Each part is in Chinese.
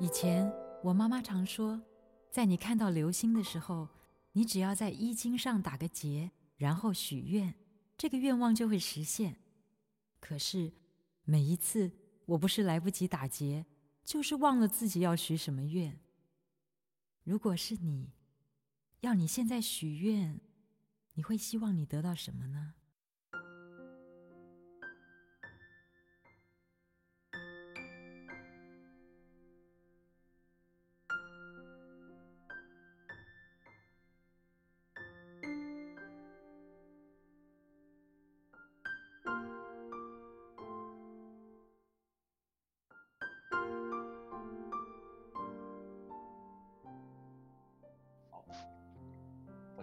以前我妈妈常说，在你看到流星的时候，你只要在衣襟上打个结，然后许愿，这个愿望就会实现。可是每一次，我不是来不及打结，就是忘了自己要许什么愿。如果是你，要你现在许愿，你会希望你得到什么呢？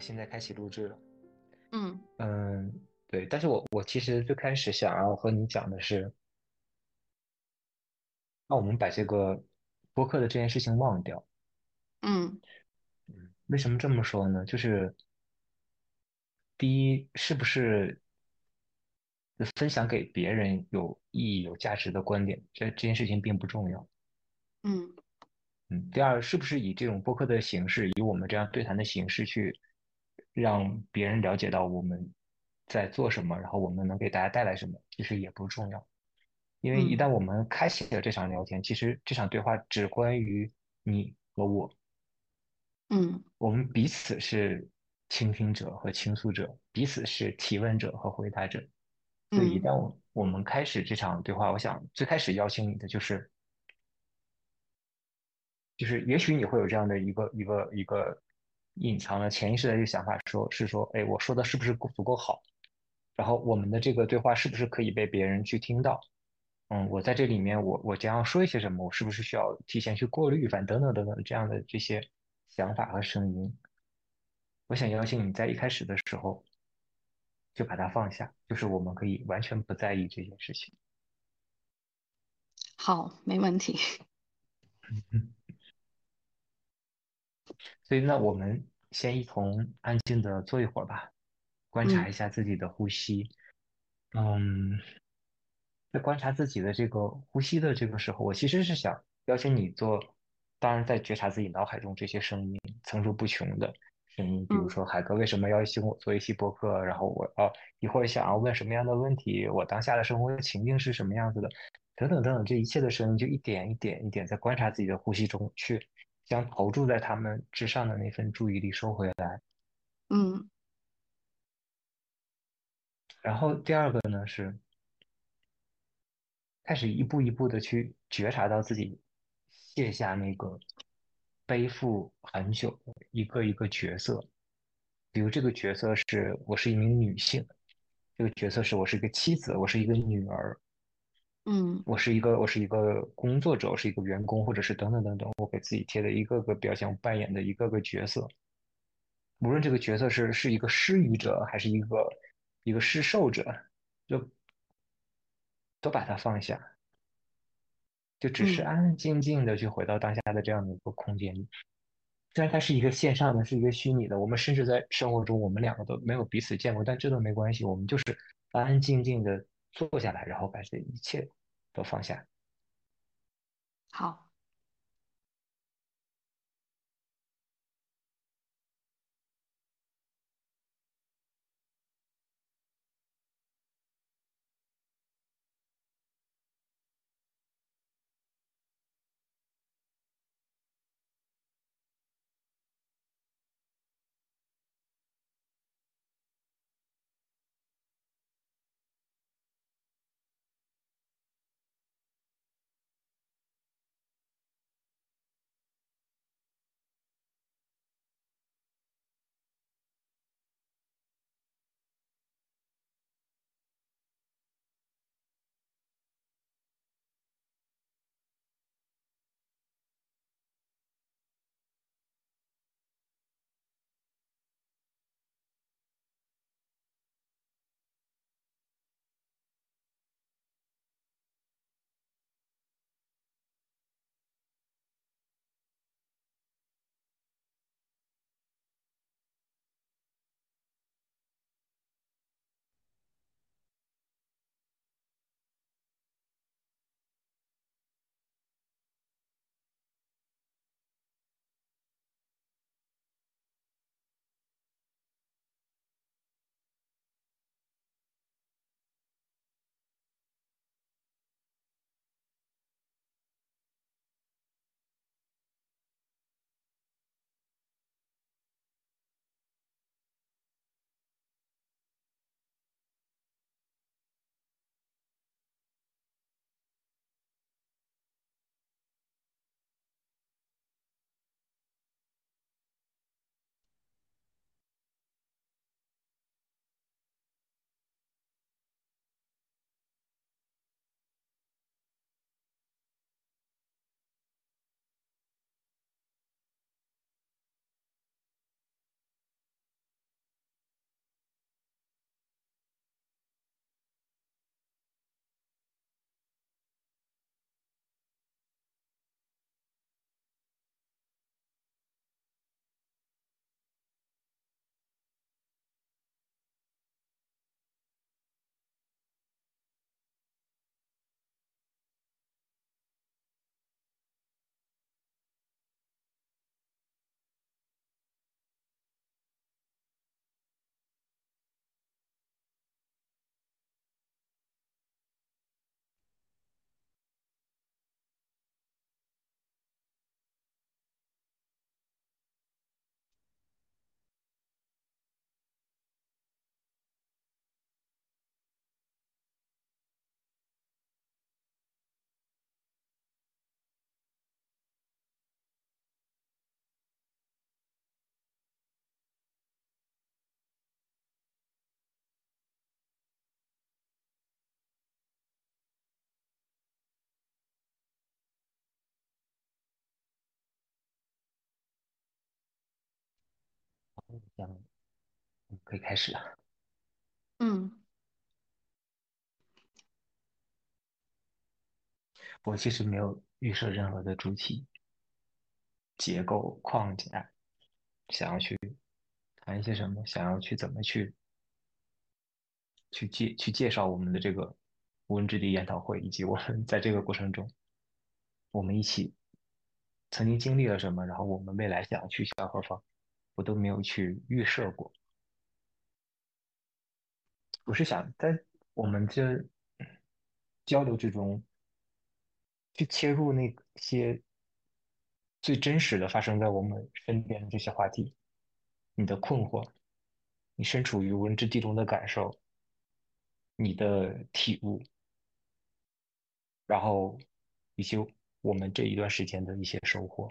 现在开启录制了。嗯嗯，对，但是我我其实最开始想要和你讲的是，那我们把这个播客的这件事情忘掉。嗯嗯，为什么这么说呢？就是第一，是不是分享给别人有意义、有价值的观点，这这件事情并不重要。嗯嗯，第二，是不是以这种播客的形式，以我们这样对谈的形式去让别人了解到我们在做什么，然后我们能给大家带来什么，其实也不重要。因为一旦嗯我们开启了这场聊天，其实这场对话只关于你和我，嗯我们彼此是倾听者和倾诉者，彼此是提问者和回答者。所以一嗯旦我我们开始这场对话，我想最开始邀请你的就是就是也许你会有这样的一个一个一个隐藏了潜意识的一个想法，说是说，哎，我说的是不是够足够好？然后我们的这个对话是不是可以被别人去听到？嗯，我在这里面我我将要说一些什么？我是不是需要提前去过滤，反等等等等这样的这些想法和声音？我想邀请你在一开始的时候就把它放下，就是我们可以完全不在意这件事情。好，没问题。嗯，所以那我们先一同安静的坐一会儿吧，观察一嗯下自己的呼吸。嗯，在观察自己的这个呼吸的这个时候，我其实是想邀请你做，当然在觉察自己脑海中这些声音层出不穷的声音，比如嗯说海哥为什么邀请我做一期播客，然后我要一会儿想要问什么样的问题，我当下的生活情境是什么样子的，等等等等，这一切的声音就一点一点一点在观察自己的呼吸中去将投注在他们之上的那份注意力收回来。嗯然后第二个呢是。开始一步一步的去觉察到自己卸下那个背负很久的一个一个角色，比如这个角色是我是一名女性，这个角色是我是一个妻子，我是一个女儿，嗯我是一个我是一个工作者，我是一个员工，或者是等等等等，我给自己贴的一个个标签，我扮演的一个个角色，无论这个角色是是一个施予者，还是一个一个施受者，就都把它放下。就只是嗯，安安静静的去回到当下的这样的一个空间里。虽然它是一个线上的，是一个虚拟的，我们甚至在生活中我们两个都没有彼此见过，但这都没关系，我们就是安安静静的坐下来，然后把这一切都放下。好。这样可以开始了。嗯，我其实没有预设任何的主题、结构、框架，想要去谈一些什么，想要去怎么去去介去介绍我们的这个无人之地研讨会，以及我们在这个过程中，我们一起曾经经历了什么，然后我们未来想要去向何方，我都没有去预设过。我是想在我们这交流之中，去切入那些最真实的发生在我们身边的这些话题，你的困惑，你身处于无人之地中的感受，你的体悟，然后以及我们这一段时间的一些收获。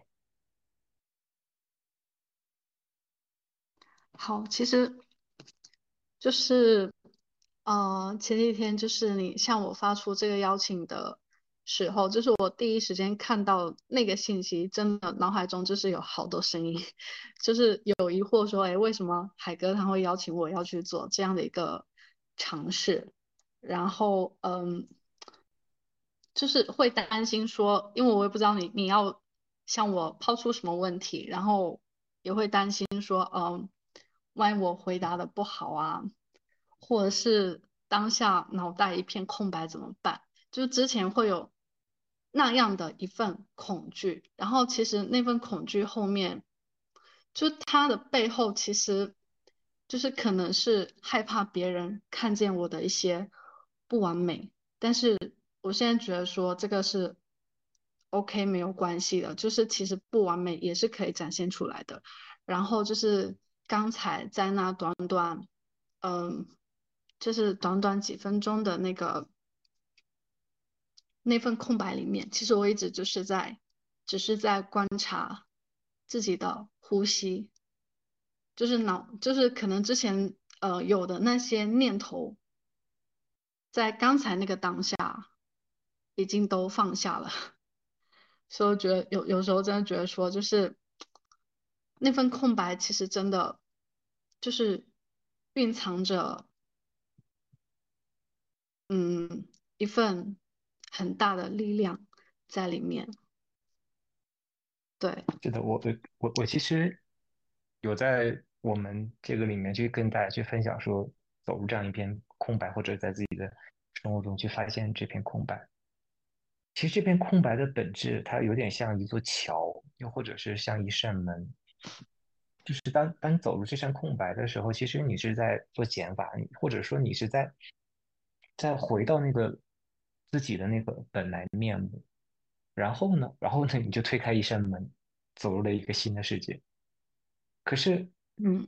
好，其实就是。呃，前几天就是你向我发出这个邀请的时候，就是我第一时间看到那个信息，真的脑海中就是有好多声音，就是有疑惑说，哎，为什么海哥他会邀请我要去做这样的一个尝试？然后，嗯，就是会担心说，因为我也不知道你你要向我抛出什么问题，然后也会担心说，嗯，万一我回答的不好啊。或者是当下脑袋一片空白怎么办？就之前会有那样的一份恐惧，然后其实那份恐惧后面，就它的背后其实就是可能是害怕别人看见我的一些不完美，但是我现在觉得说这个是 OK 没有关系的，就是其实不完美也是可以展现出来的。然后就是刚才在那短短嗯。就是短短几分钟的那个那份空白里面，其实我一直就是在，只是在观察自己的呼吸，就是脑，就是可能之前呃有的那些念头，在刚才那个当下已经都放下了，所以我觉得有有时候真的觉得说，就是那份空白其实真的就是蕴藏着。嗯，一份很大的力量在里面。对，是的，我我我其实有在我们这个里面去跟大家去分享，说走入这样一片空白，或者在自己的生活中去发现这片空白。其实这片空白的本质，它有点像一座桥，又或者是像一扇门。就是当当你走入这扇空白的时候，其实你是在做减法，或者说你是在。再回到那个自己的那个本来面目，然后呢，然后呢，你就推开一扇门，走入了一个新的世界。可是，嗯，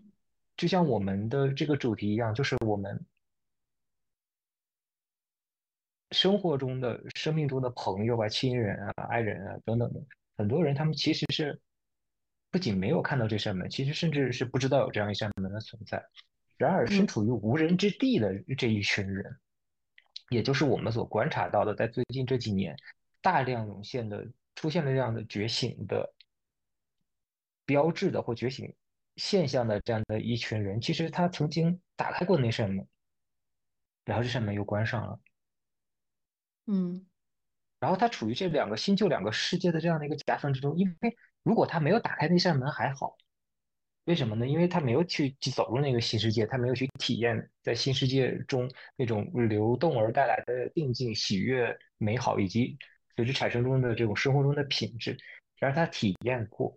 就像我们的这个主题一样，就是我们生活中的、生命中的朋友啊、亲人啊、爱人啊等等的很多人，他们其实是不仅没有看到这扇门，其实甚至是不知道有这样一扇门的存在。然而，身处于无人之地的这一群人。也就是我们所观察到的，在最近这几年大量涌现的、出现了这样的觉醒的标志的或觉醒现象的这样的一群人，其实他曾经打开过那扇门，然后这扇门又关上了，嗯，然后他处于这两个新旧两个世界的这样的一个夹缝之中，因为如果他没有打开那扇门还好。为什么呢？因为他没有去去走入那个新世界，他没有去体验在新世界中那种流动而带来的定静、喜悦、美好，以及随之产生中的这种生活中的品质。然而他体验过，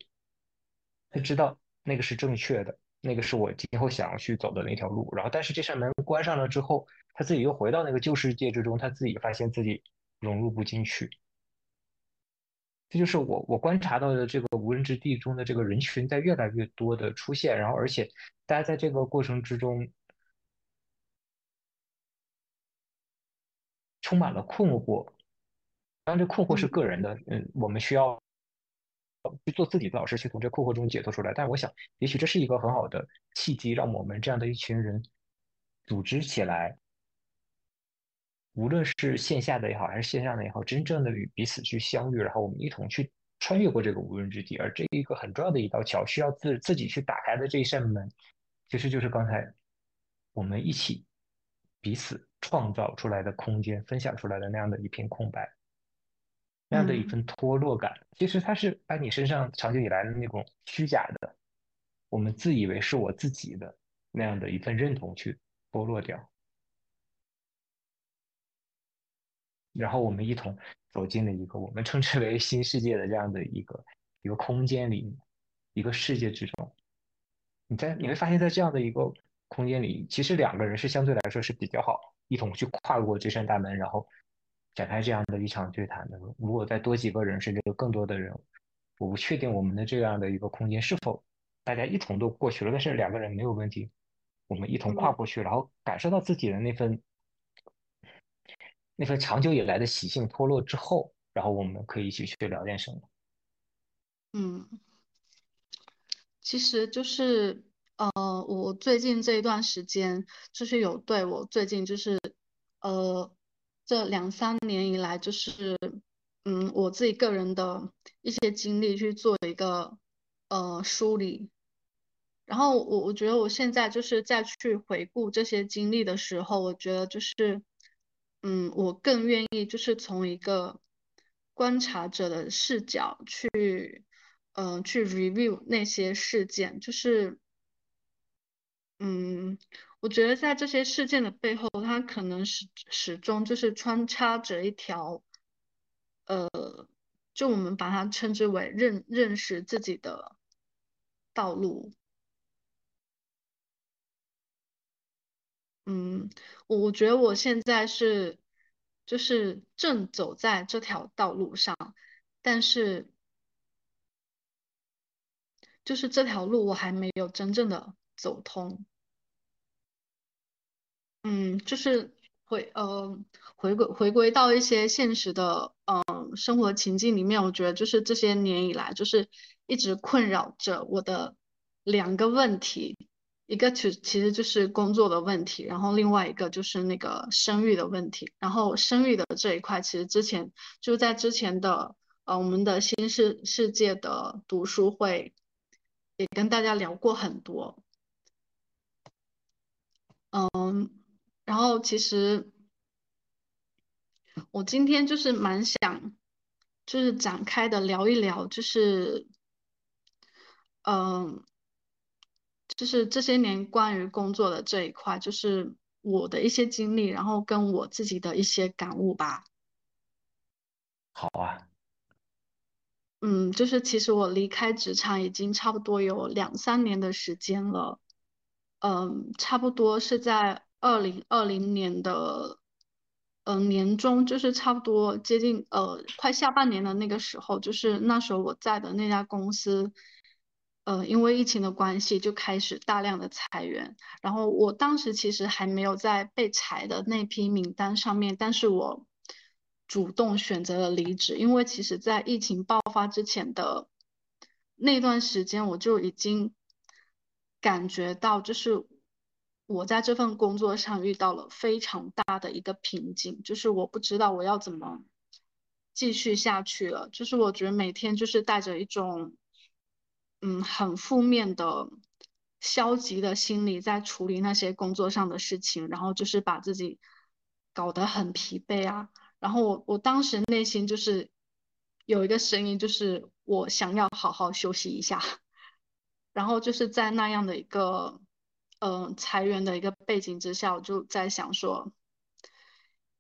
他知道那个是正确的，那个是我今后想要去走的那条路。然后，但是这扇门关上了之后，他自己又回到那个旧世界之中，他自己发现自己融入不进去。这就是我我观察到的这个无人之地中的这个人群在越来越多的出现，然后而且大家在这个过程之中充满了困惑。当然，这困惑是个人的，嗯，我们需要去做自己的老师，去从这困惑中解脱出来。但我想，也许这是一个很好的契机，让我们这样的一群人组织起来。无论是线下的也好，还是线上的也好，真正的与彼此去相遇，然后我们一同去穿越过这个无人之地，而这一个很重要的一道桥，需要自自己去打开的这一扇门，其实就是刚才我们一起彼此创造出来的空间，分享出来的那样的一片空白，那样的一份脱落感。其实它是把你身上长久以来的那种虚假的，我们自以为是我自己的那样的一份认同去剥落掉，然后我们一同走进了一个我们称之为新世界的这样的一个一个空间里，一个世界之中。你在你会发现在这样的一个空间里，其实两个人是相对来说是比较好一同去跨过这扇大门，然后展开这样的一场对谈的。如果再多几个人，甚至更多的人，我不确定我们的这样的一个空间是否大家一同都过去了。但是两个人没有问题，我们一同跨过去，然后感受到自己的那份那份长久以来的习性脱落之后，然后我们可以一起去聊点什么。嗯。其实就是，呃，我最近这一段时间，就是有对我最近就是，呃，这两三年以来，就是，嗯，我自己个人的一些经历去做一个，呃，梳理。然后我我觉得我现在就是再去回顾这些经历的时候，我觉得就是，嗯，我更愿意就是从一个观察者的视角去。嗯，去 review 那些事件，就是，嗯，我觉得在这些事件的背后，它可能始始终就是穿插着一条，呃，就我们把它称之为认认识自己的道路。嗯，我我觉得我现在是，就是正走在这条道路上，但是。就是这条路我还没有真正的走通，嗯，就是回呃回归回归到一些现实的嗯生活情境里面，我觉得就是这些年以来就是一直困扰着我的两个问题，一个其其实就是工作的问题，然后另外一个就是那个生育的问题，然后生育的这一块其实之前就在之前的呃我们的新世世界的读书会。也跟大家聊过很多，嗯，然后其实我今天就是蛮想，就是展开的聊一聊，就是，嗯，就是这些年关于工作的这一块，就是我的一些经历，然后跟我自己的一些感悟吧。好啊。嗯，就是其实我离开职场已经差不多有两三年的时间了，嗯，差不多是在二零二零年的，嗯年中，就是差不多接近呃快下半年的那个时候，就是那时候我在的那家公司，呃，因为疫情的关系就开始大量的裁员，然后我当时其实还没有在被裁的那批名单上面，但是我。主动选择了离职，因为其实，在疫情爆发之前的那段时间，我就已经感觉到，就是我在这份工作上遇到了非常大的一个瓶颈，就是我不知道我要怎么继续下去了。就是我觉得每天就是带着一种嗯很负面的、消极的心理在处理那些工作上的事情，然后就是把自己搞得很疲惫啊。然后我我当时内心就是有一个声音，就是我想要好好休息一下。然后就是在那样的一个嗯裁员的一个背景之下，我就在想说，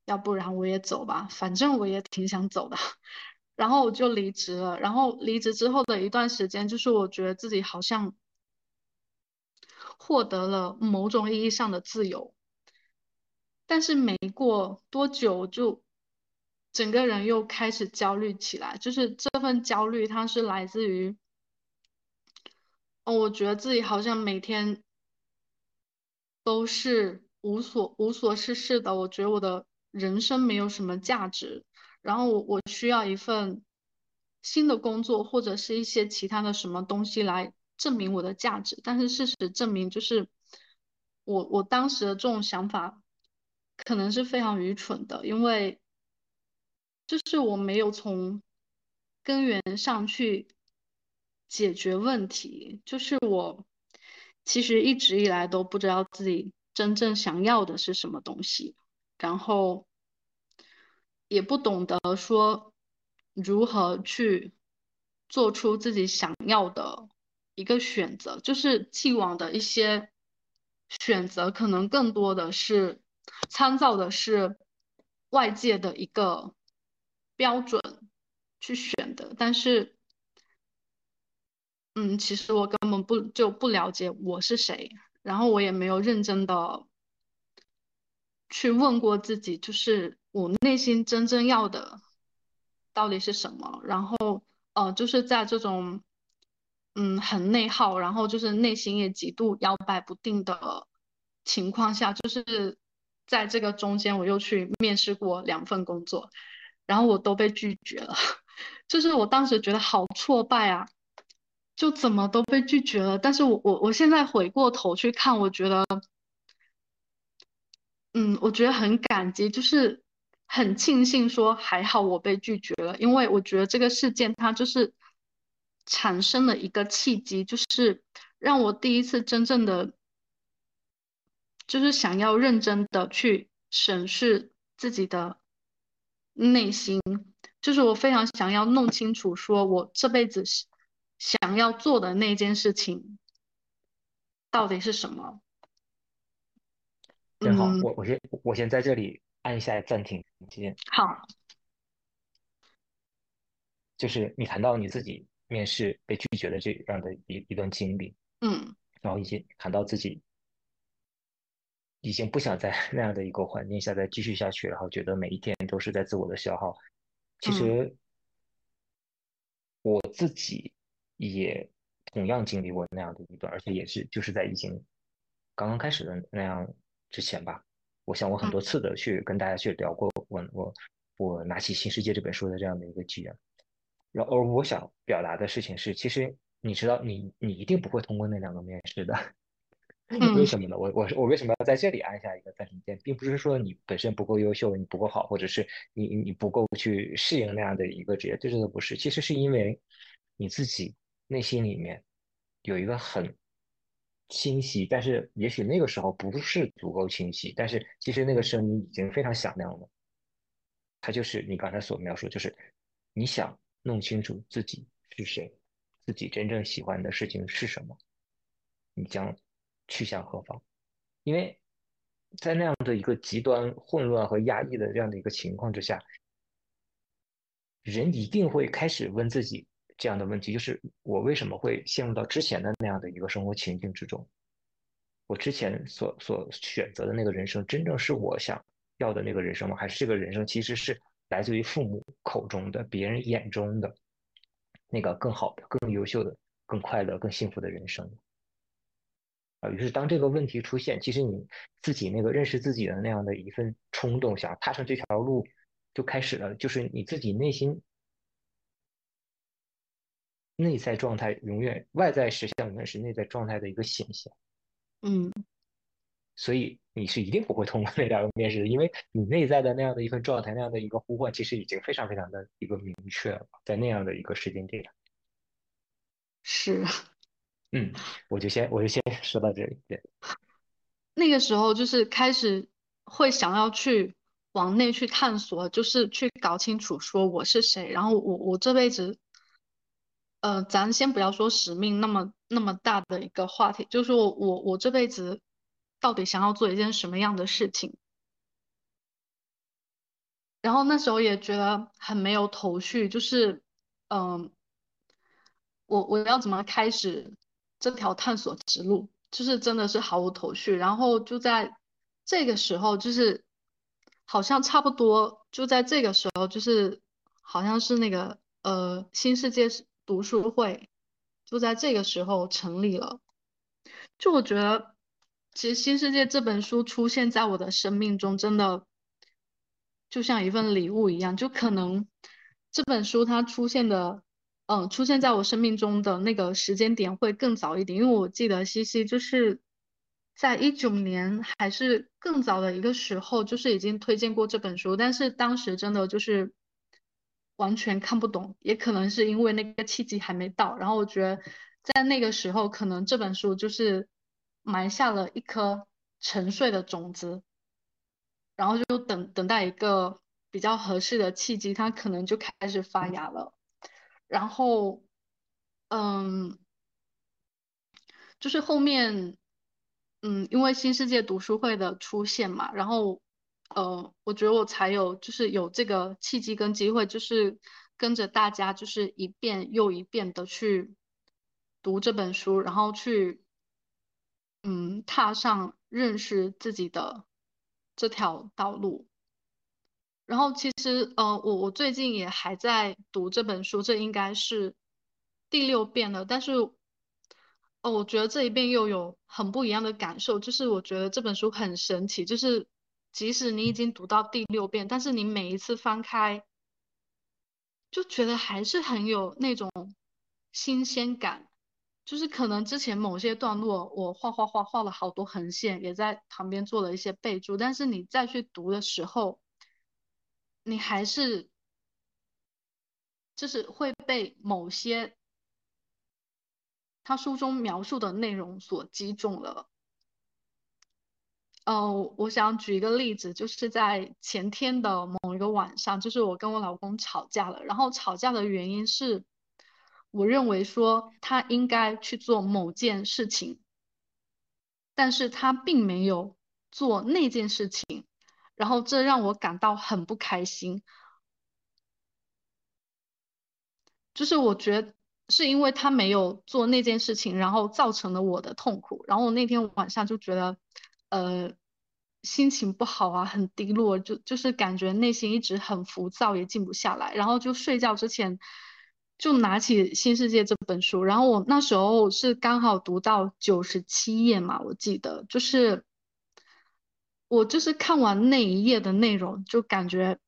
要不然我也走吧，反正我也挺想走的。然后我就离职了。然后离职之后的一段时间，就是我觉得自己好像获得了某种意义上的自由，但是没过多久就。整个人又开始焦虑起来，就是这份焦虑，它是来自于，哦，我觉得自己好像每天都是无所无所事事的，我觉得我的人生没有什么价值，然后我我需要一份新的工作或者是一些其他的什么东西来证明我的价值，但是事实证明，就是我我当时的这种想法可能是非常愚蠢的，因为。就是我没有从根源上去解决问题，就是我其实一直以来都不知道自己真正想要的是什么东西，然后也不懂得说如何去做出自己想要的一个选择，就是既往的一些选择，可能更多的是参照的是外界的一个标准去选的，但是。嗯，其实我根本不就不了解我是谁，然后我也没有认真的去问过自己，就是我内心真正要的到底是什么。然后呃，就是在这种嗯很内耗，然后就是内心也极度摇摆不定的情况下，就是在这个中间，我又去面试过两份工作，然后我都被拒绝了，就是我当时觉得好挫败啊。就怎么都被拒绝了，但是我我我现在回过头去看，我觉得，嗯，我觉得很感激，就是很庆幸说还好我被拒绝了，因为我觉得这个事件它就是产生了一个契机，就是让我第一次真正的，就是想要认真的去审视自己的内心，就是我非常想要弄清楚，说我这辈子。想要做的那件事情到底是什么？正好，我我先我先在这里按一下暂停键。好，就是你谈到你自己面试被拒绝的这样的一一段经历，嗯，然后以及谈到自己已经不想在那样的一个环境下再继续下去，然后觉得每一天都是在自我的消耗。其实我自己。也同样经历过那样的一段，而且也是就是在疫情刚刚开始的那样之前吧。我想我很多次的去跟大家去聊过，我我我拿起《新世界》这本书的这样的一个机缘。然后我想表达的事情是，其实你知道，你你一定不会通过那两个面试的。为什么呢？我我我为什么要在这里按下一个暂停键，并不是说你本身不够优秀，你不够好，或者是你你不够去适应那样的一个职业，这都不是。其实是因为你自己。内心里面有一个很清晰，但是也许那个时候不是足够清晰，但是其实那个声音已经非常响亮了。它就是你刚才所描述，就是你想弄清楚自己是谁，自己真正喜欢的事情是什么，你将去向何方？因为在那样的一个极端混乱和压抑的这样的一个情况之下，人一定会开始问自己。这样的问题就是我为什么会陷入到之前的那样的一个生活情境之中？我之前所所选择的那个人生，真正是我想要的那个人生吗？还是这个人生其实是来自于父母口中的、别人眼中的那个更好的、更优秀的、更快乐、更幸福的人生？啊，于是当这个问题出现，其实你自己那个认识自己的那样的一份冲动，想踏上这条路就开始了，就是你自己内心。内在状态永远，外在实相永远是内在状态的一个显现。嗯，所以你是一定不会通过那两个面试的，因为你内在的那样的一份状态，那样的一个呼唤，其实已经非常非常的一个明确了，在那样的一个时间点。是，嗯，我就先我就先 说到这里。对，那个时候就是开始会想要去往内去探索，就是去搞清楚说我是谁，然后我我这辈子。呃，咱先不要说使命那么那么大的一个话题，就是我我我这辈子到底想要做一件什么样的事情？然后那时候也觉得很没有头绪，就是嗯，我我要怎么开始这条探索之路？就是真的是毫无头绪。然后就在这个时候，就是好像差不多就在这个时候，就是好像是那个呃新世界是。读书会就在这个时候成立了。就我觉得，其实《新世界》这本书出现在我的生命中，真的就像一份礼物一样。就可能这本书它出现的，嗯，出现在我生命中的那个时间点会更早一点，因为我记得西西就是在一九年还是更早的一个时候，就是已经推荐过这本书，但是当时真的就是。完全看不懂，也可能是因为那个契机还没到。然后我觉得，在那个时候，可能这本书就是埋下了一颗沉睡的种子，然后就等等待一个比较合适的契机，它可能就开始发芽了。然后，嗯，就是后面，嗯，因为新世界读书会的出现嘛，然后，呃，我觉得我才有就是有这个契机跟机会，就是跟着大家就是一遍又一遍的去读这本书，然后去。嗯，踏上认识自己的这条道路。然后其实，呃，我我最近也还在读这本书，这应该是第六遍了。但是，哦，我觉得这一遍又有很不一样的感受，就是我觉得这本书很神奇，就是即使你已经读到第六遍，但是你每一次翻开，就觉得还是很有那种新鲜感。就是可能之前某些段落我画画画画了好多横线，也在旁边做了一些备注，但是你再去读的时候，你还是就是会被某些他书中描述的内容所击中了。哦，我想举一个例子，就是在前天的某一个晚上，就是我跟我老公吵架了，然后吵架的原因是。我认为说他应该去做某件事情，但是他并没有做那件事情，然后这让我感到很不开心。就是我觉得是因为他没有做那件事情，然后造成了我的痛苦，然后我那天晚上就觉得，呃，心情不好啊，很低落，就就是感觉内心一直很浮躁，也静不下来，然后就睡觉之前。就拿起《新世界》这本书，然后我那时候是刚好读到九十七页嘛，我记得。就是我就是看完那一页的内容，就感觉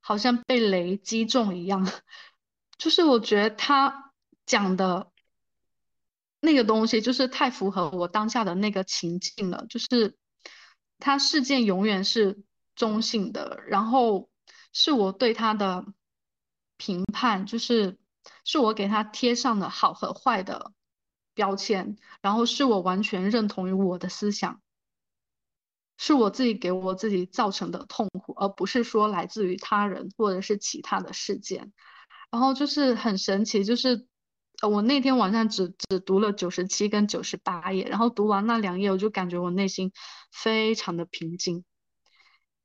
好像被雷击中一样，就是我觉得他讲的那个东西就是太符合我当下的那个情境了，就是他事件永远是中性的，然后是我对他的。评判就是是我给他贴上的好和坏的标签，然后是我完全认同于我的思想，是我自己给我自己造成的痛苦，而不是说来自于他人或者是其他的事件。然后就是很神奇，就是我那天晚上只只读了九十七跟九十八页，然后读完那两页，我就感觉我内心非常的平静，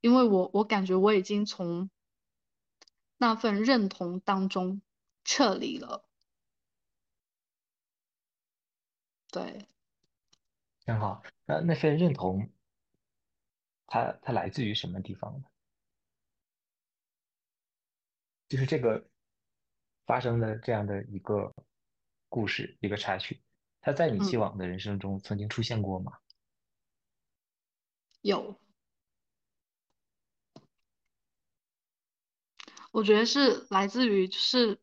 因为我我感觉我已经从。那份认同当中撤离了，对，很好。那那份认同，它它来自于什么地方呢？就是这个发生的这样的一个故事，一个插曲，它在你既往的人生中曾经出现过吗？有。我觉得是来自于就是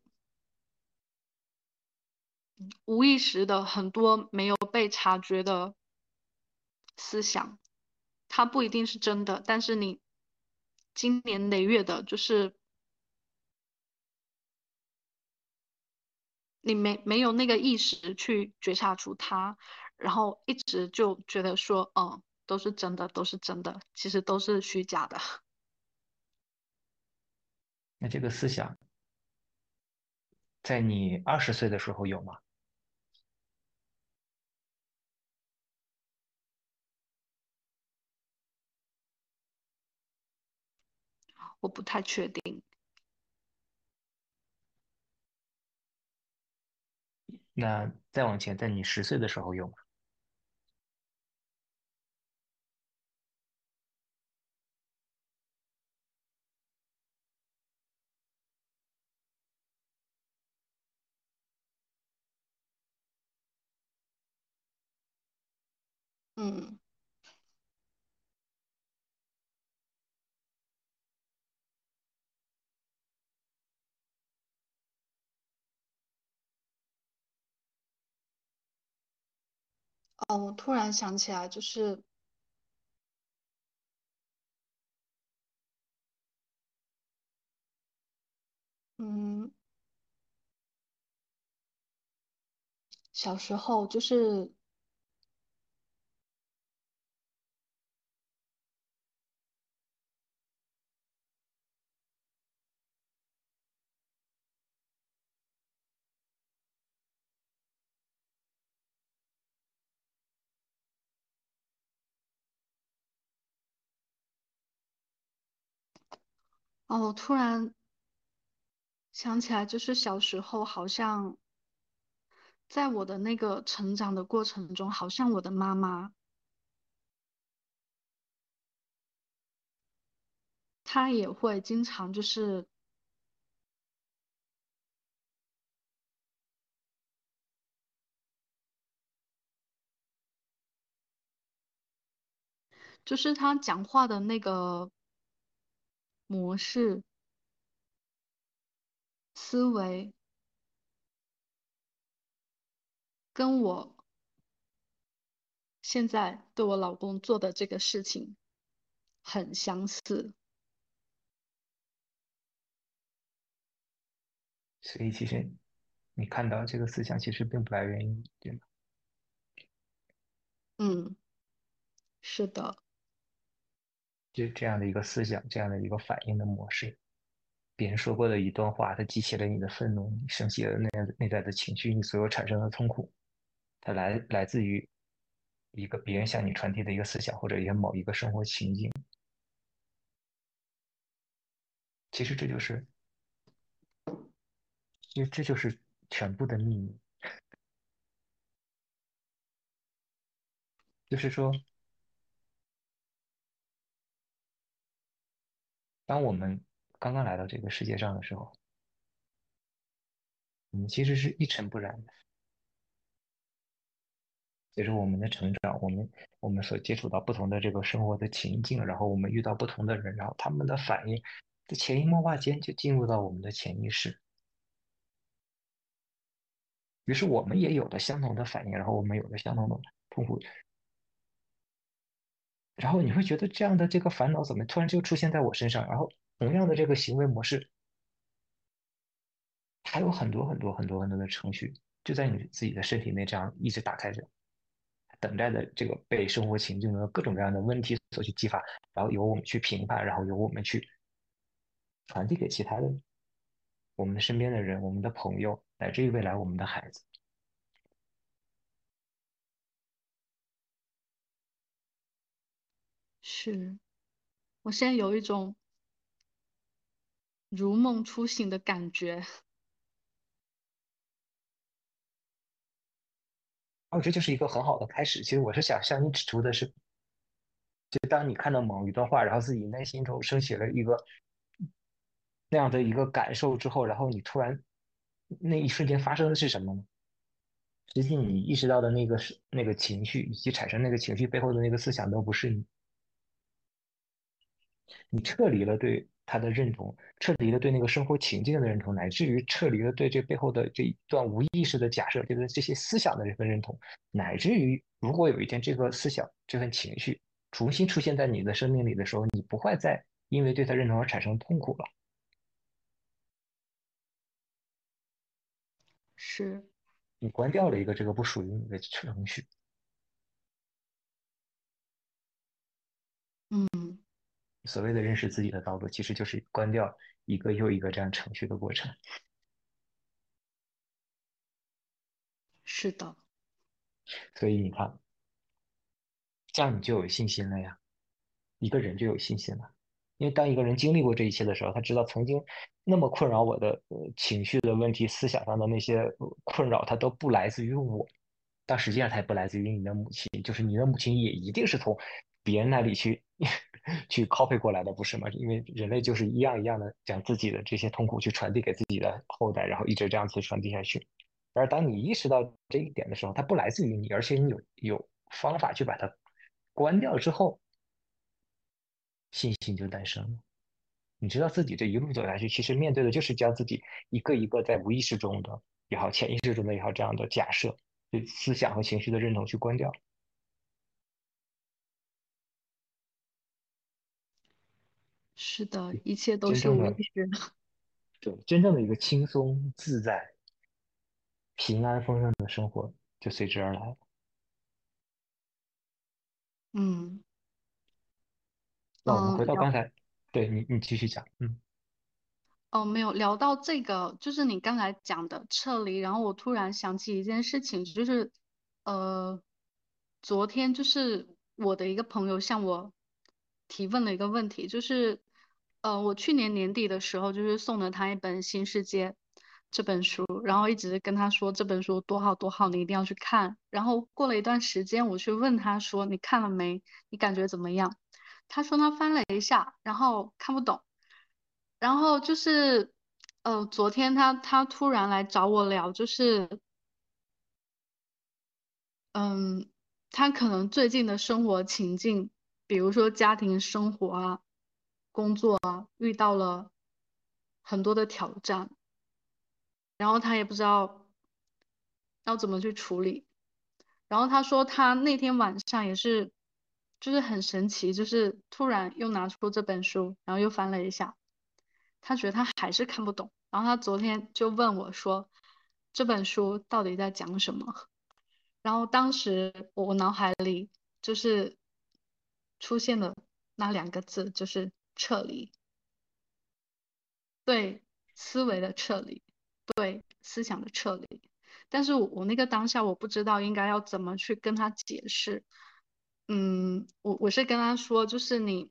无意识的很多没有被察觉的思想，它不一定是真的，但是你经年累月的，就是你没没有那个意识去觉察出它，然后一直就觉得说，嗯，都是真的，都是真的，其实都是虚假的。那这个思想，在你二十岁的时候有吗？我不太确定。那再往前，在你十岁的时候用？嗯，哦，我突然想起来，就是，嗯，小时候就是哦，我突然想起来，就是小时候好像在我的那个成长的过程中，好像我的妈妈她也会经常就是就是她讲话的那个模式、思维，跟我现在对我老公做的这个事情很相似。所以其实你看到这个思想，其实并不来源于你，对吗？嗯，是的，就这样的一个思想，这样的一个反应的模式，别人说过的一段话，它激起了你的愤怒，你生气了内内在的情绪，你所有产生的痛苦，它来来自于一个别人向你传递的一个思想，或者一个某一个生活情境。其实这就是，因为这就是全部的秘密。就是说，当我们刚刚来到这个世界上的时候，我们其实是一尘不染的。随着我们的成长，我们我们所接触到不同的这个生活的情境，然后我们遇到不同的人，然后他们的反应，在潜移默化间就进入到我们的潜意识。于是我们也有了相同的反应，然后我们有了相同的痛苦，然后你会觉得这样的这个烦恼怎么突然就出现在我身上？然后同样的这个行为模式，还有很多很多很多很多的程序就在你自己的身体内这样一直打开着，等待的这个被生活情境的各种各样的问题所去激发，然后由我们去评判，然后由我们去传递给其他的我们的身边的人、我们的朋友，乃至于未来我们的孩子。是，我现在有一种如梦初醒的感觉。哦，这就是一个很好的开始。其实我是想向你指出的是，就当你看到某一段话，然后自己内心中升起了一个那样的一个感受之后，然后你突然那一瞬间发生的是什么呢？实际你意识到的那个是那个情绪，以及产生那个情绪背后的那个思想，都不是你。你撤离了对他的认同，撤离了对那个生活情境的认同，乃至于撤离了对这背后的这一段无意识的假设，就是这些思想的这份认同，乃至于如果有一天这个思想、这份情绪重新出现在你的生命里的时候，你不会再因为对他认同而产生痛苦了。是，你关掉了一个这个不属于你的程序。嗯，所谓的认识自己的道路，其实就是关掉一个又一个这样程序的过程。是的，所以你看，这样你就有信心了呀，一个人就有信心了。因为当一个人经历过这一切的时候，他知道曾经那么困扰我的呃情绪的问题、思想上的那些呃困扰，它都不来自于我，但实际上它也不来自于你的母亲，就是你的母亲也一定是从别人那里去 去 copy 过来的，不是吗？因为人类就是一样一样的将自己的这些痛苦去传递给自己的后代，然后一直这样子传递下去。而当你意识到这一点的时候，它不来自于你，而且你有有方法去把它关掉之后，信心就诞生了。你知道自己这一路走下去，其实面对的就是将自己一个一个在无意识中的也好、潜意识中的也好这样的假设、对思想和情绪的认同去关掉。是的，一切都是未知的无意识的。对，真正的一个轻松自在、平安丰盛的生活就随之而来了。嗯那我们回到刚才，对你，你继续讲，嗯。哦，没有聊到这个，就是你刚才讲的撤离，然后我突然想起一件事情，就是呃，昨天就是我的一个朋友向我提问了一个问题，就是呃，我去年年底的时候，就是送了他一本《新世界》这本书，然后一直跟他说这本书多好多好，你一定要去看。然后过了一段时间，我去问他说：“你看了没？你感觉怎么样？”他说他翻了一下，然后看不懂。然后就是，呃，昨天他他突然来找我聊，就是，嗯，他可能最近的生活情境，比如说家庭生活啊。工作啊，遇到了很多的挑战，然后他也不知道要怎么去处理。然后他说他那天晚上也是，就是很神奇，就是突然又拿出这本书，然后又翻了一下，他觉得他还是看不懂。然后他昨天就问我说，这本书到底在讲什么？然后当时我脑海里就是出现了那两个字，就是。撤离，对思维的撤离，对思想的撤离。但是我我那个当下我不知道应该要怎么去跟他解释。嗯，我我是跟他说，就是你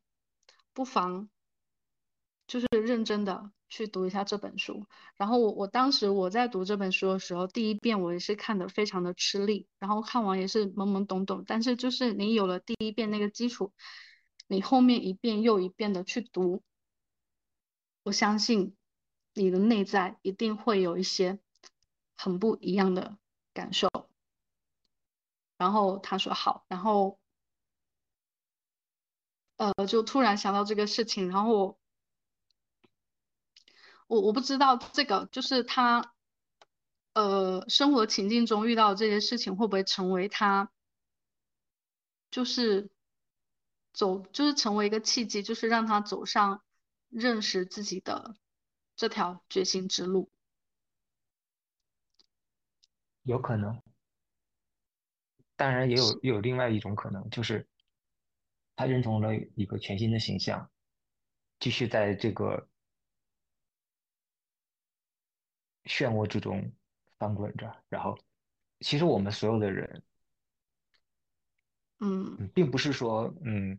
不妨就是认真的去读一下这本书。然后我我当时我在读这本书的时候，第一遍我也是看的非常的吃力，然后看完也是懵懵懂懂。但是就是你有了第一遍那个基础。你后面一遍又一遍的去读，我相信你的内在一定会有一些很不一样的感受。然后他说好，然后呃，就突然想到这个事情，然后我我我不知道这个就是他呃生活情境中遇到这些事情会不会成为他就是。走就是成为一个契机，就是让他走上认识自己的这条觉醒之路。有可能，当然也有也有另外一种可能，就是他认同了一个全新的形象，继续在这个漩涡之中翻滚着。然后，其实我们所有的人。嗯，并不是说，嗯，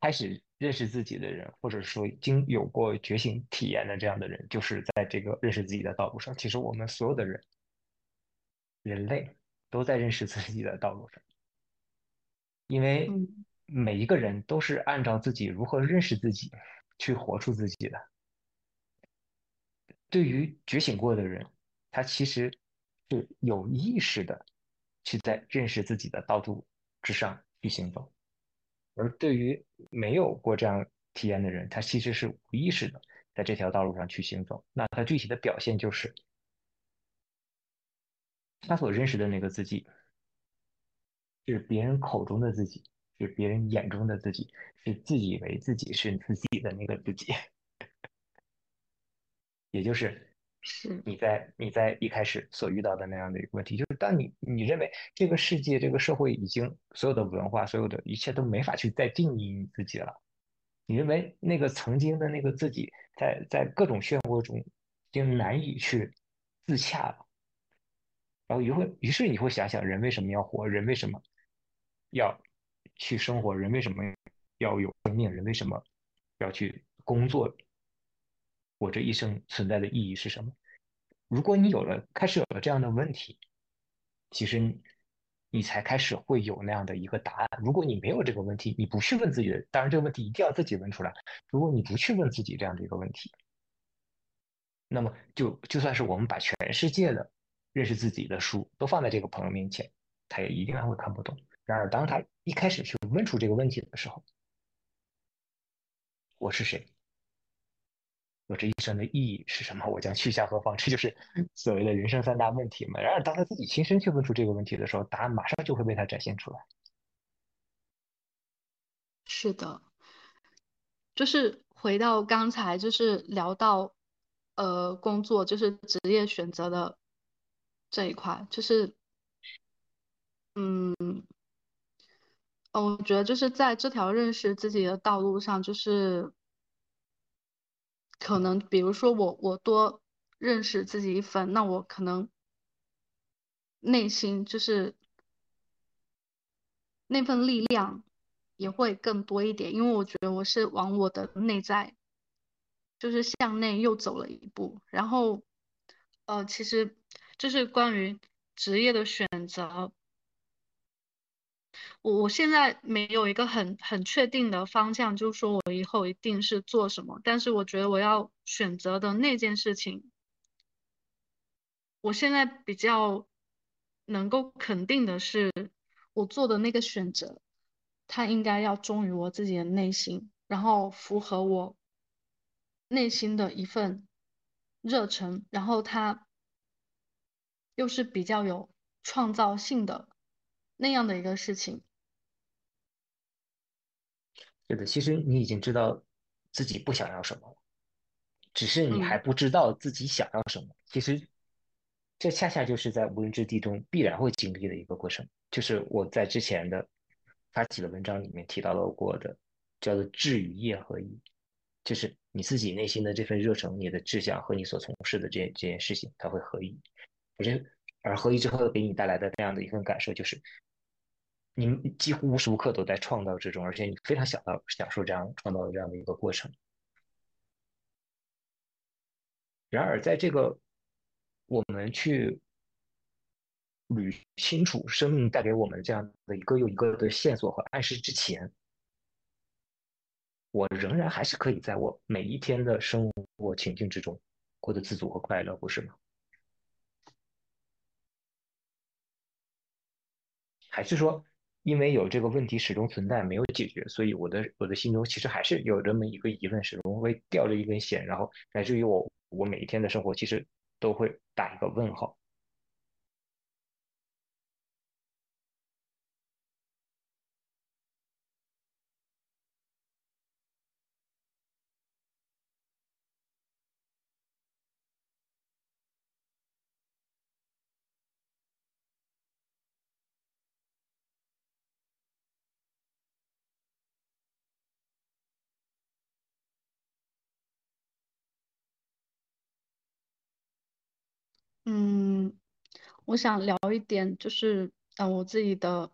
开始认识自己的人，或者说已经有过觉醒体验的这样的人，就是在这个认识自己的道路上。其实我们所有的人，人类都在认识自己的道路上，因为每一个人都是按照自己如何认识自己去活出自己的。对于觉醒过的人，他其实是有意识的去在认识自己的道路。之上去行走，而对于没有过这样体验的人，他其实是无意识的在这条道路上去行走。那他具体的表现就是，他所认识的那个自己，是别人口中的自己，是别人眼中的自己，是自以为自己是自己的那个自己，也就是。是。你在你在一开始所遇到的那样的一个问题，就是当你你认为这个世界这个社会已经所有的文化所有的一切都没法去再定义你自己了，你认为那个曾经的那个自己在在各种漩涡中已经难以去自洽了，然后于会于是你会想想人为什么要活，人为什么要去生活，人为什么要有生命，人为什么要去工作？我这一生存在的意义是什么？如果你有了开始有了这样的问题，其实你才开始会有那样的一个答案。如果你没有这个问题，你不去问自己的，当然这个问题一定要自己问出来。如果你不去问自己这样的一个问题，那么就就算是我们把全世界的认识自己的书都放在这个朋友面前，他也一定还会看不懂。然而，当他一开始去问出这个问题的时候，我是谁？我这一生的意义是什么？我将去向何方？这就是所谓的人生三大问题嘛。然而，当他自己亲身去问出这个问题的时候，答案马上就会被他展现出来。是的，就是回到刚才，就是聊到呃工作，就是职业选择的这一块，就是嗯，我觉得就是在这条认识自己的道路上，就是。可能比如说我我多认识自己一分，那我可能内心就是那份力量也会更多一点，因为我觉得我是往我的内在就是向内又走了一步。然后，呃，其实就是关于职业的选择。我我现在没有一个很很确定的方向，就是说我以后一定是做什么。但是我觉得我要选择的那件事情，我现在比较能够肯定的是，我做的那个选择，它应该要忠于我自己的内心，然后符合我内心的一份热忱，然后它又是比较有创造性的那样的一个事情。是的，其实你已经知道自己不想要什么了，只是你还不知道自己想要什么。其实这恰恰就是在无人之地中必然会经历的一个过程。就是我在之前的发起的文章里面提到了过的，叫做志与业合一，就是你自己内心的这份热诚、你的志向和你所从事的这这件事情，它会合一。我觉得，而合一之后给你带来的那样的一份感受就是。你几乎无时无刻都在创造之中，而且你非常想到享受这样创造的这样的一个过程。然而，在这个我们去捋清楚生命带给我们这样的一个又一个的线索和暗示之前，我仍然还是可以在我每一天的生活情境之中过得自足和快乐，不是吗？还是说？因为有这个问题始终存在，没有解决，所以我的我的心中其实还是有这么一个疑问，始终会吊着一根弦，然后乃至于我我每一天的生活其实都会打一个问号。嗯，我想聊一点，就是嗯，我自己的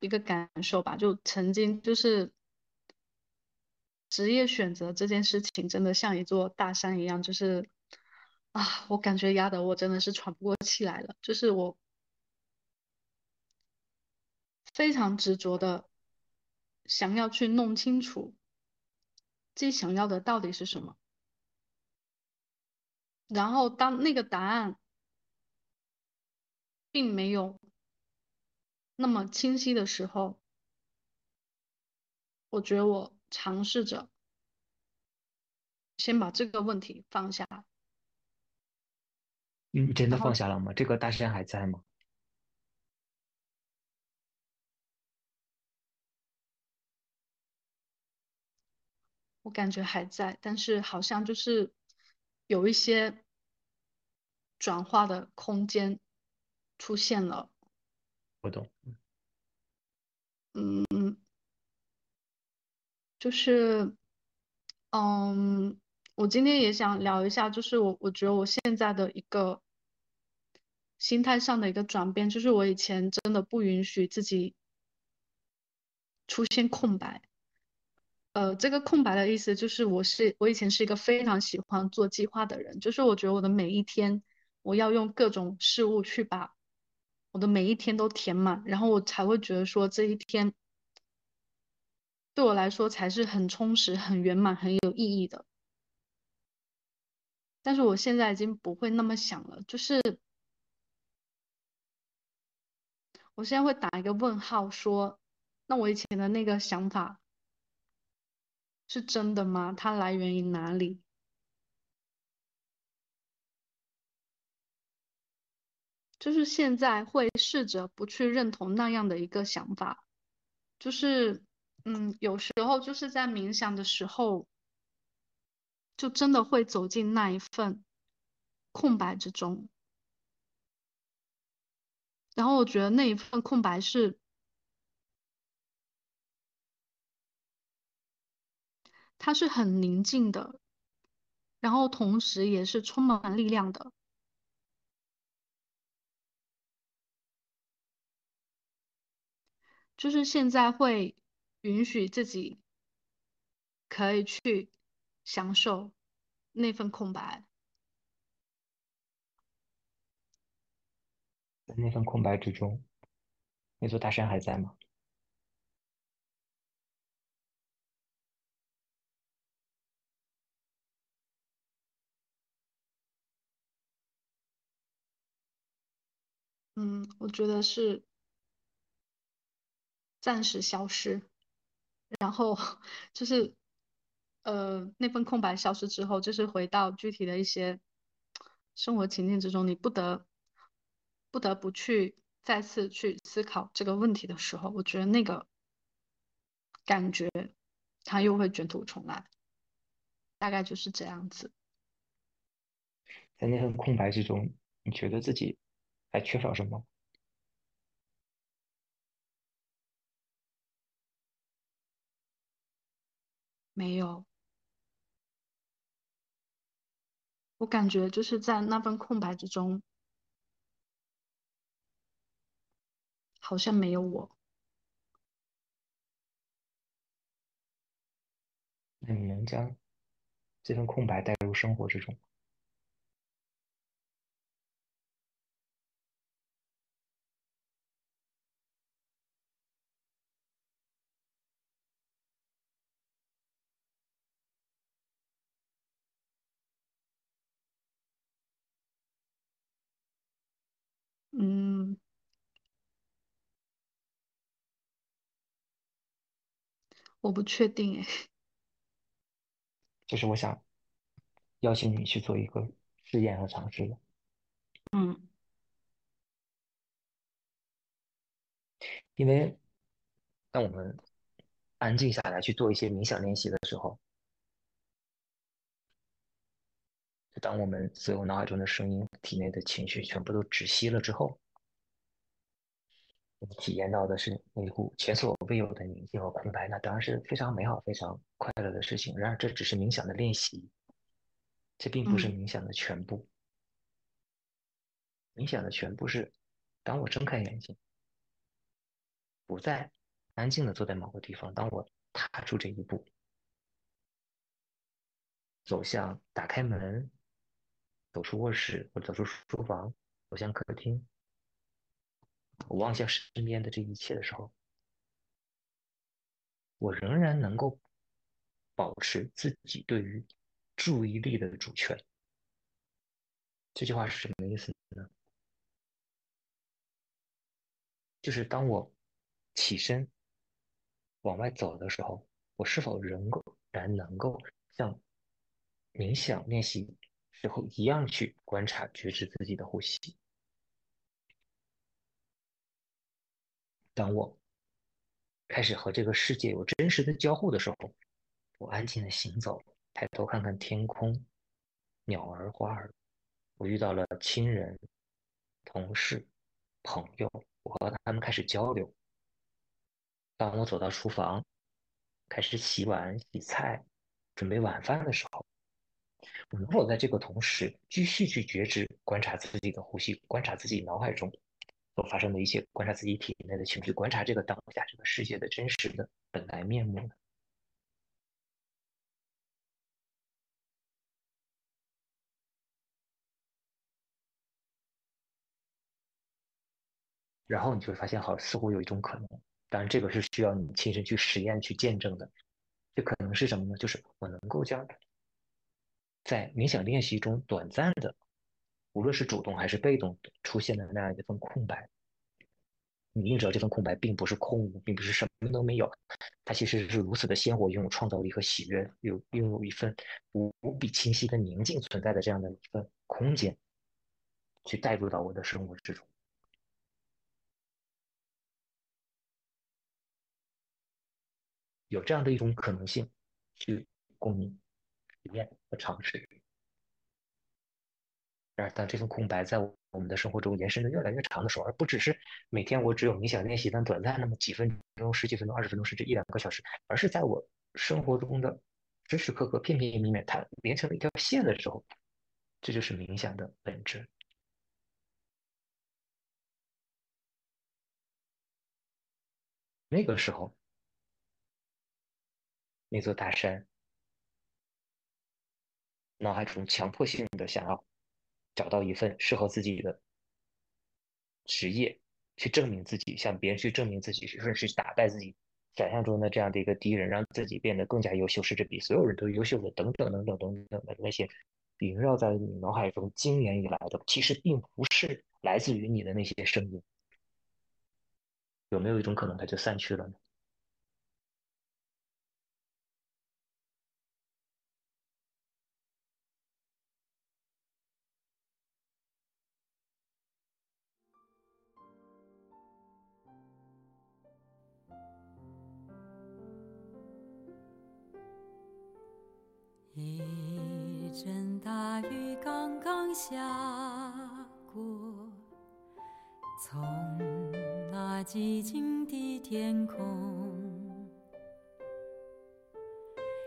一个感受吧。就曾经就是职业选择这件事情，真的像一座大山一样，就是啊，我感觉压得我真的是喘不过气来了。就是我非常执着的想要去弄清楚自己想要的到底是什么，然后当那个答案。并没有那么清晰的时候，我觉得我尝试着先把这个问题放下。你真的放下了吗？这个大山还在吗？我感觉还在，但是好像就是有一些转化的空间。出现了，我懂。嗯，就是，嗯，我今天也想聊一下，就是我我觉得我现在的一个心态上的一个转变，就是我以前真的不允许自己出现空白。呃，这个空白的意思就是，我是我以前是一个非常喜欢做计划的人，就是我觉得我的每一天，我要用各种事物去把。我的每一天都填满，然后我才会觉得说这一天对我来说才是很充实、很圆满、很有意义的。但是我现在已经不会那么想了，就是我现在会打一个问号，说那我以前的那个想法是真的吗？它来源于哪里？就是现在会试着不去认同那样的一个想法，就是，嗯，有时候就是在冥想的时候，就真的会走进那一份空白之中，然后我觉得那一份空白是，它是很宁静的，然后同时也是充满力量的。就是现在会允许自己可以去享受，那份空白。在那份空白之中，那座大山还在吗？嗯，我觉得是暂时消失，然后 就是呃那份空白消失之后，就是回到具体的一些生活情境之中，你不得不得不去再次去思考这个问题的时候，我觉得那个感觉它又会卷土重来，大概就是这样子。在那份空白之中，你觉得自己？还缺少什么？没有，我感觉就是在那份空白之中，好像没有我。那你能将这份空白带入生活之中？我不确定哎。就是我想邀请你去做一个试验和尝试的。嗯，因为当我们安静下来去做一些冥想练习的时候，就当我们所有脑海中的声音、体内的情绪全部都止息了之后。体验到的是那股前所未有的宁静和空白，那当然是非常美好、非常快乐的事情。然而，这只是冥想的练习，这并不是冥想的全部。冥想的全部是，当我睁开眼睛，不再安静的坐在某个地方，当我踏出这一步，走向打开门，走出卧室，或走出书房，走向客厅。我望向身边的这一切的时候，我仍然能够保持自己对于注意力的主权。这句话是什么意思呢？就是当我起身往外走的时候，我是否仍然能够像冥想练习时候一样去观察、觉知自己的呼吸？当我开始和这个世界有真实的交互的时候，我安静的行走，抬头看看天空，鸟儿花儿，我遇到了亲人、同事、朋友，我和他们开始交流。当我走到厨房，开始洗碗、洗菜，准备晚饭的时候，我能否在这个同时继续去觉知、观察自己的呼吸，观察自己脑海中？所发生的一些，观察自己体内的情绪，观察这个当下这个世界的真实的本来面目。然后你就会发现，好，似乎有一种可能，当然这个是需要你亲身去实验、去见证的。这可能是什么呢？就是我能够将在冥想练习中短暂的。无论是主动还是被动出现的那样一份空白，你应知道这份空白并不是空无，并不是什么都没有，它其实是如此的鲜活，拥有创造力和喜悦，有拥有一份无比清晰的宁静存在的这样的一份空间，去带入到我的生活之中，有这样的一种可能性，去供你体验和尝试。然而，当这份空白在我们的生活中延伸的越来越长的时候，而不只是每天我只有冥想练习的短暂那么几分钟、十几分钟、二十分钟，甚至一两个小时，而是在我生活中的时时刻刻、片片面面，它连成了一条线的时候，这就是冥想的本质。那个时候，那座大山脑海中强迫性的想要找到一份适合自己的职业，去证明自己，向别人去证明自己，甚至去打败自己想象中的这样的一个敌人，让自己变得更加优秀，甚至比所有人都优秀的，等等等等等等的那些萦绕在你脑海中经年以来的，其实并不是来自于你的那些声音。有没有一种可能，它就散去了呢？阵大雨刚刚下过，从那寂静的天空，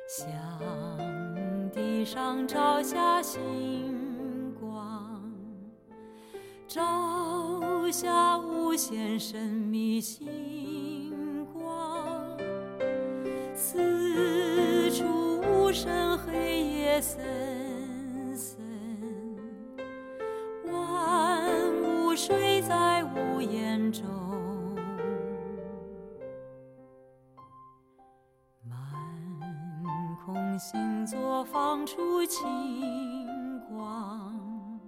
向地上照下星光，照下无限神秘星光，四处无声黑。森森，万物睡在屋檐中，满空星座放出清光，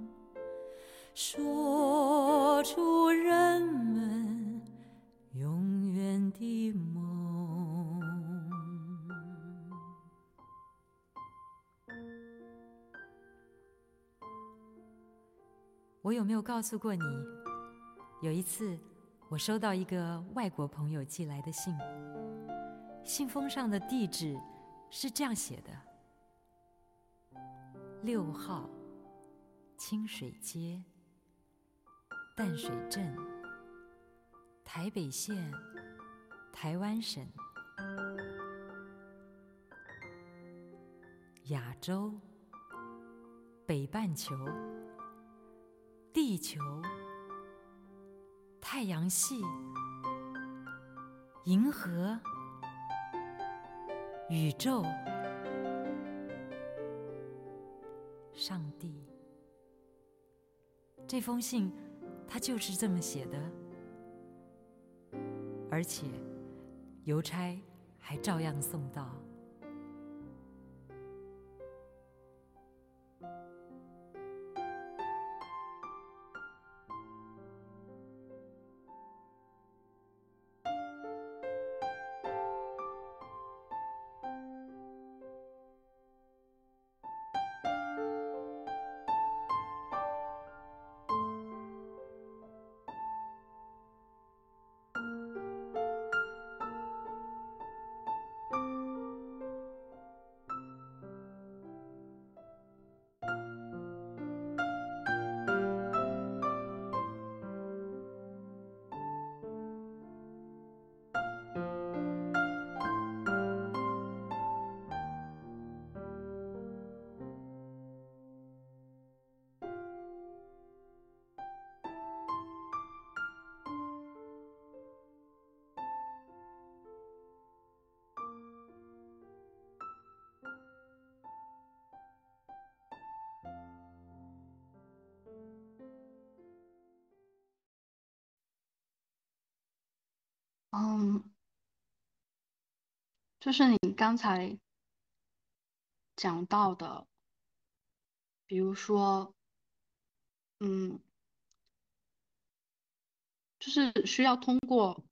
说出人们永远的梦。我有没有告诉过你？有一次，我收到一个外国朋友寄来的信，信封上的地址是这样写的：六号清水街，淡水镇，台北县，台湾省，亚洲，北半球。地球、太阳系、银河、宇宙、上帝，这封信他就是这么写的，而且邮差还照样送到。嗯，就是你刚才讲到的，比如说，嗯，就是需要通过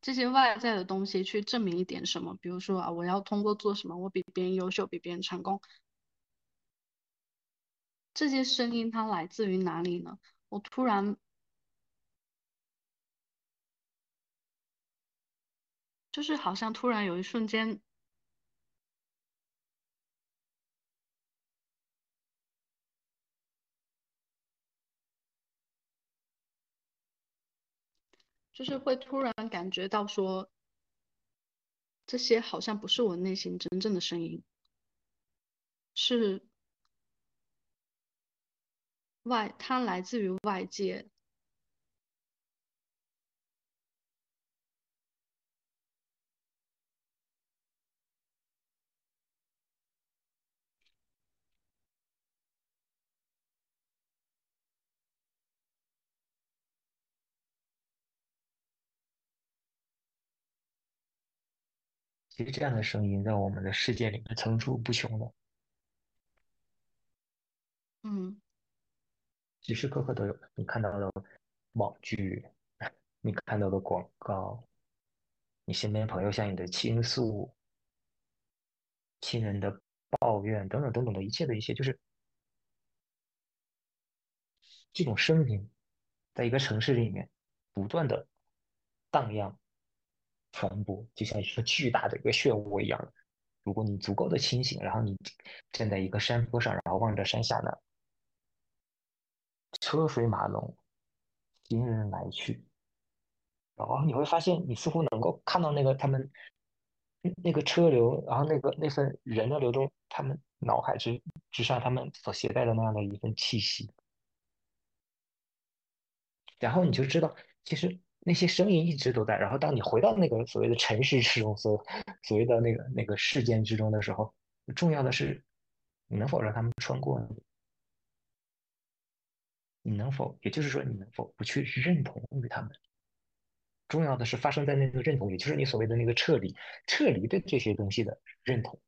这些外在的东西去证明一点什么，比如说啊，我要通过做什么，我比别人优秀，比别人成功。这些声音它来自于哪里呢？我突然。就是好像突然有一瞬间，就是会突然感觉到说，这些好像不是我内心真正的声音，是外，它来自于外界。其实这样的声音在我们的世界里面层出不穷的，嗯时时刻刻都有。你看到的网剧，你看到的广告，你身边朋友向你的倾诉，亲人的抱怨等等等等的一切的一切，就是这种声音，在一个城市里面不断的荡漾、传播，就像一个巨大的一个漩涡一样。如果你足够的清醒，然后你站在一个山坡上，然后望着山下呢，车水马龙，行人来去，然后你会发现，你似乎能够看到那个他们那个车流，然后那个那份人的流动，他们脑海之之上，他们所携带的那样的一份气息。然后你就知道，其实那些声音一直都在。然后当你回到那个所谓的尘世之中，所所谓的那个那个事件之中的时候，重要的是你能否让他们穿过你？你能否，也就是说，你能否不去认同于他们？重要的是发生在那个认同，也就是你所谓的那个撤离，撤离的这些东西的认同。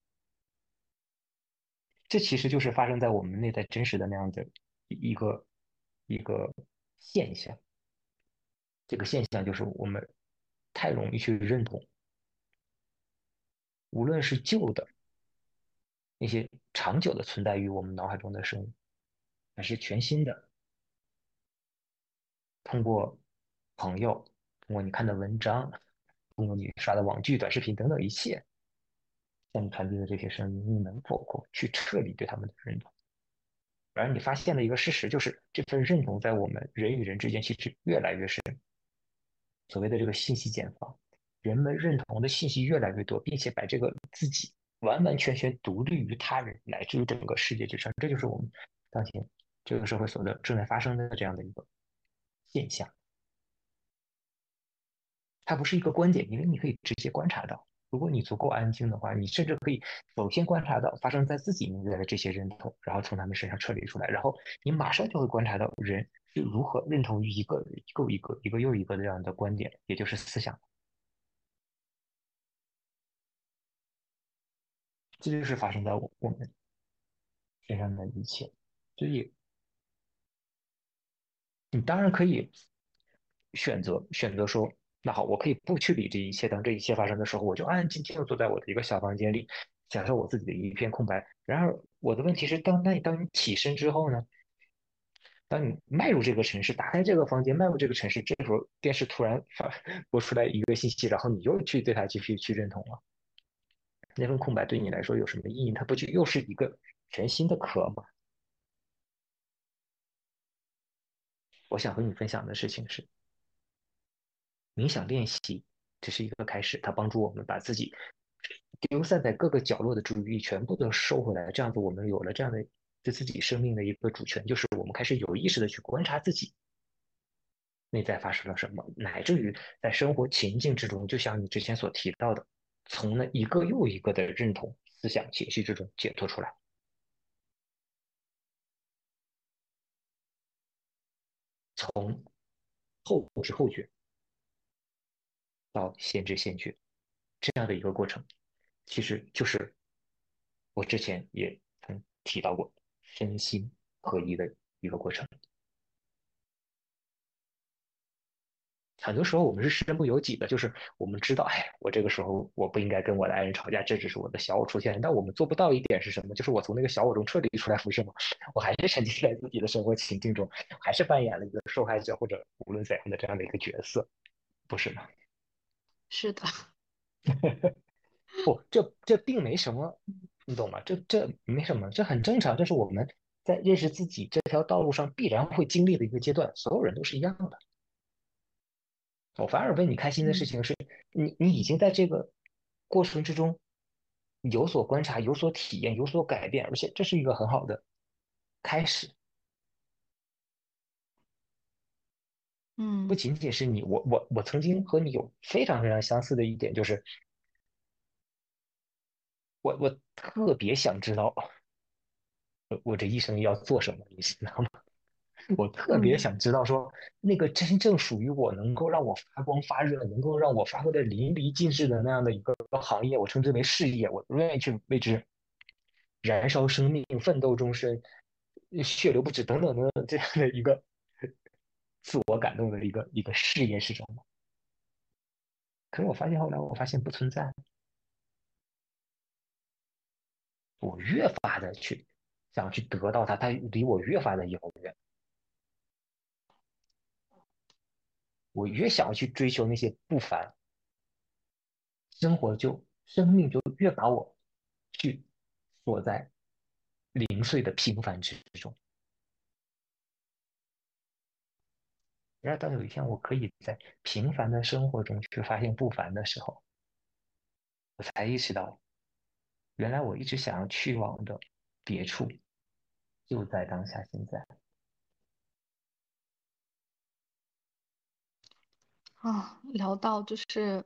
这其实就是发生在我们内在真实的那样的一个一个现象。这个现象就是我们太容易去认同，无论是旧的那些长久的存在于我们脑海中的声音，还是全新的，通过朋友，通过你看的文章，通过你刷的网剧、短视频等等一切，向你传递的这些声音，你能否去彻底对他们的认同？而你发现的一个事实就是，这份认同在我们人与人之间其实越来越深。所谓的这个信息茧房，人们认同的信息越来越多，并且把这个自己完完全全独立于他人，乃至于整个世界之上，这就是我们当前这个社会所的正在发生的这样的一个现象。它不是一个观点，因为你可以直接观察到，如果你足够安静的话，你甚至可以首先观察到发生在自己内在的这些认同，然后从他们身上撤离出来，然后你马上就会观察到人。是如何认同于一个一个一个一个又一个这样的观点，也就是思想，这就是发生在我我们身上的一切。所以，你当然可以选择选择说，那好，我可以不去理这一切。当这一切发生的时候，我就安安静静的坐在我的一个小房间里，享受我自己的一片空白。然而，我的问题是，当那当你起身之后呢？当你迈入这个城市，打开这个房间，迈入这个城市，这时候电视突然发 播出来一个信息，然后你又去对它继续去认同了。那份空白对你来说有什么意义？它不就又是一个全新的壳吗？我想和你分享的事情是，冥想练习只是一个开始，它帮助我们把自己丢散在各个角落的注意力全部都收回来，这样子我们有了这样的。对自己生命的一个主权，就是我们开始有意识的去观察自己内在发生了什么，乃至于在生活情境之中，就像你之前所提到的，从那一个又一个的认同、思想、情绪之中解脱出来，从后知后觉到先知先觉这样的一个过程，其实就是我之前也曾提到过。身心合一的一个过程。很多时候我们是身不由己的，就是我们知道，哎，我这个时候我不应该跟我的爱人吵架，这只是我的小我出现。但我们做不到一点是什么？就是我从那个小我中彻底出来，不是吗？我还是沉浸在自己的生活情境中，还是扮演了一个受害者或者无论怎样的这样的一个角色，不是吗？是的。不，这这并没什么。你懂吗？这这没什么，这很正常，这是我们在认识自己这条道路上必然会经历的一个阶段，所有人都是一样的。我反而为你开心的事情是，你你已经在这个过程之中有所观察、有所体验、有所改变，而且这是一个很好的开始。嗯，不仅仅是你，我我我曾经和你有非常非常相似的一点就是。我我特别想知道，我我这一生要做什么，你知道吗？我特别嗯想知道说，那个真正属于我，能够让我发光发热，能够让我发挥的淋漓尽致的那样的一个行业，我称之为事业，我愿意去为之燃烧生命、奋斗终身、血流不止等等等等这样的一个自我感动的一个一个事业是什么？可是我发现后来，我发现不存在。我越发的去想去得到它，它离我越发的遥远。我越想要去追求那些不凡，生活就生命就越把我去锁在零碎的平凡之中。然而，当有一天我可以在平凡的生活中去发现不凡的时候，我才意识到，原来我一直想要去往的别处，就在当下现在。啊，聊到就是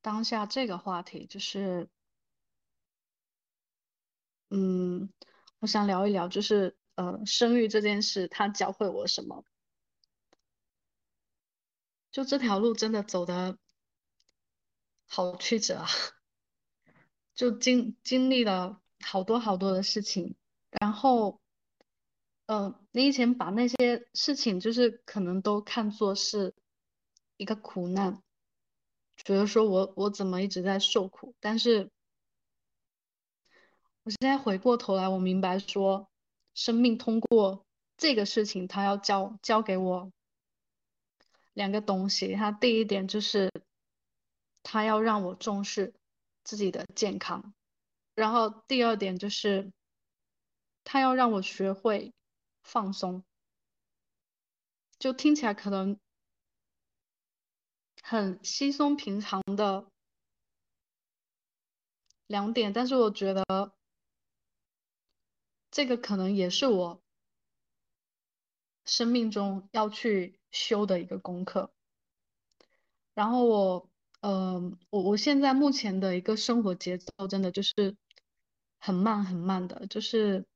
当下这个话题，就是嗯，我想聊一聊，就是呃，生育这件事，它教会我什么？就这条路真的走的好曲折啊，就经经历了好多好多的事情，然后，呃，你以前把那些事情就是可能都看作是一个苦难，觉得说我我怎么一直在受苦，但是我现在回过头来，我明白说，生命通过这个事情，它要教教给我两个东西，它第一点就是它要让我重视自己的健康。然后第二点就是，他要让我学会放松，就听起来可能很稀松平常的两点，但是我觉得这个可能也是我生命中要去修的一个功课。然后我，嗯，我我现在目前的一个生活节奏真的就是很慢很慢的，就是。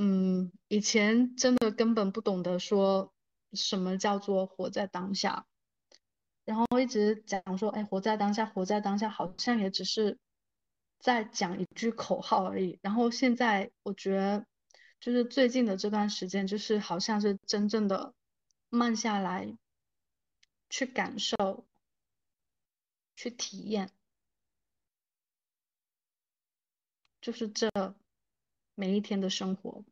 嗯，以前真的根本不懂得说什么叫做活在当下，然后一直讲说，哎，活在当下，活在当下，好像也只是在讲一句口号而已。然后现在我觉得，就是最近的这段时间，就是好像是真正的慢下来，去感受，去体验，就是这每一天的生活。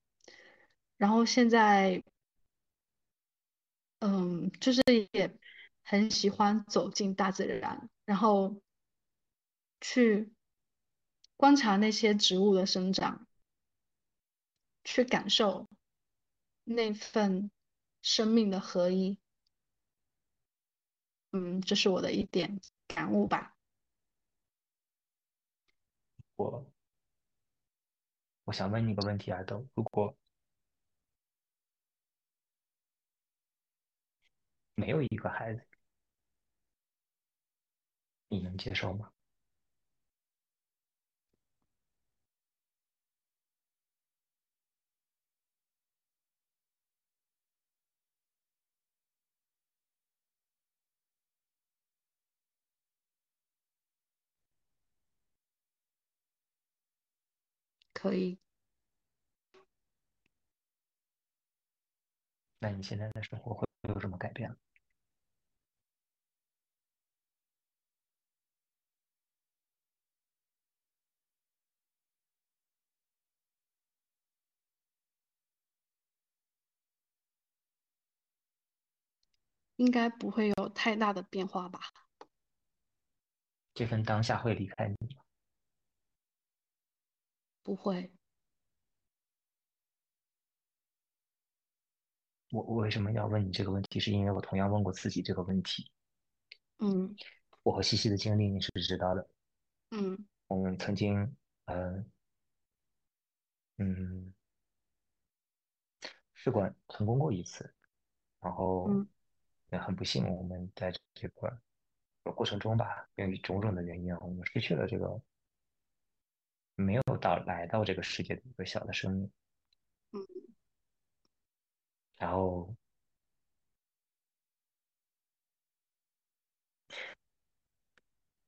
然后现在，嗯，就是也很喜欢走进大自然，然后去观察那些植物的生长，去感受那份生命的合一。嗯，这是我的一点感悟吧。我我想问你个问题啊，都，如果没有一个孩子，你能接受吗？可以。那你现在的生活会有什么改变？应该不会有太大的变化吧？这份当下会离开你吗？不会。我我为什么要问你这个问题？是因为我同样问过自己这个问题。嗯。我和西西的经历你是知道的。嗯。我们曾经，嗯嗯，试管成功过一次，然后也很不幸，我们在这个过程中吧，由于种种的原因，我们失去了这个没有到来到这个世界的一个小的生命。嗯。然后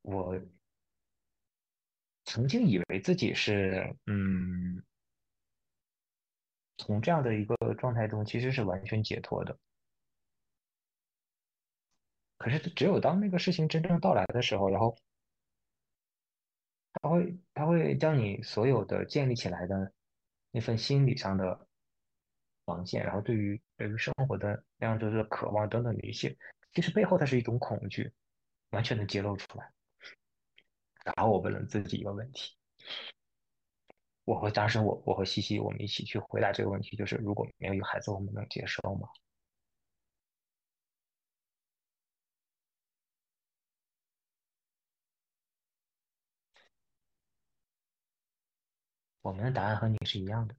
我曾经以为自己是，嗯，从这样的一个状态中其实是完全解脱的。可是只有当那个事情真正到来的时候，然后他会他会将你所有的建立起来的那份心理上的防线，然后对于对于生活的那样就是渴望等等的一些，其实背后它是一种恐惧，完全的揭露出来。然后我问了自己一个问题，我和当时我我和西西我们一起去回答这个问题，就是如果没有一个孩子，我们能接受吗？我们的答案和你是一样的。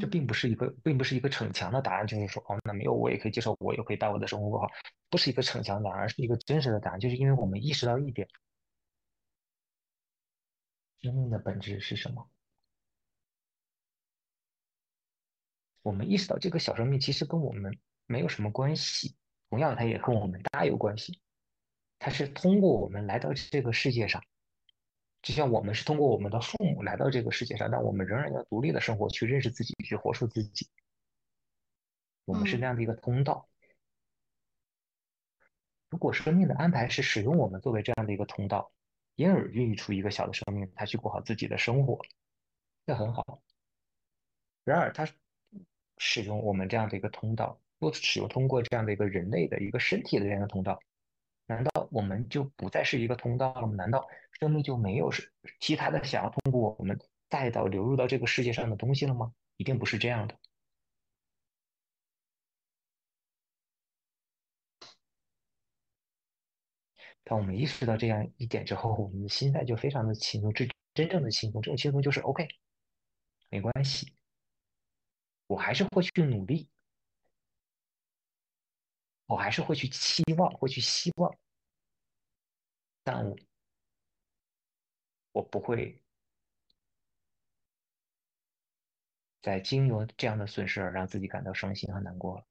这并不是一个，并不是一个逞强的答案，就是说，哦，那没有我也可以接受，我也可以把我的生活过好，不是一个逞强答案，而是一个真实的答案，就是因为我们意识到一点，生命的本质是什么？我们意识到这个小生命其实跟我们没有什么关系，同样，它也跟我们大有关系，它是通过我们来到这个世界上。就像我们是通过我们的父母来到这个世界上，但我们仍然要独立的生活，去认识自己，去活出自己。我们是那样的一个通道。如果生命的安排是使用我们作为这样的一个通道，因而孕育出一个小的生命，他去过好自己的生活，这很好。然而，他使用我们这样的一个通道，又使用通过这样的一个人类的一个身体的这样的通道。难道我们就不再是一个通道了吗？难道生命就没有是其他的想要通过我们带到流入到这个世界上的东西了吗？一定不是这样的。当我们意识到这样一点之后，我们的心态就非常的轻松，真真正的轻松。这种轻松就是 OK，没关系，我还是会去努力。我还是会去期望，会去希望，但我不会在经由这样的损失而让自己感到伤心和难过了，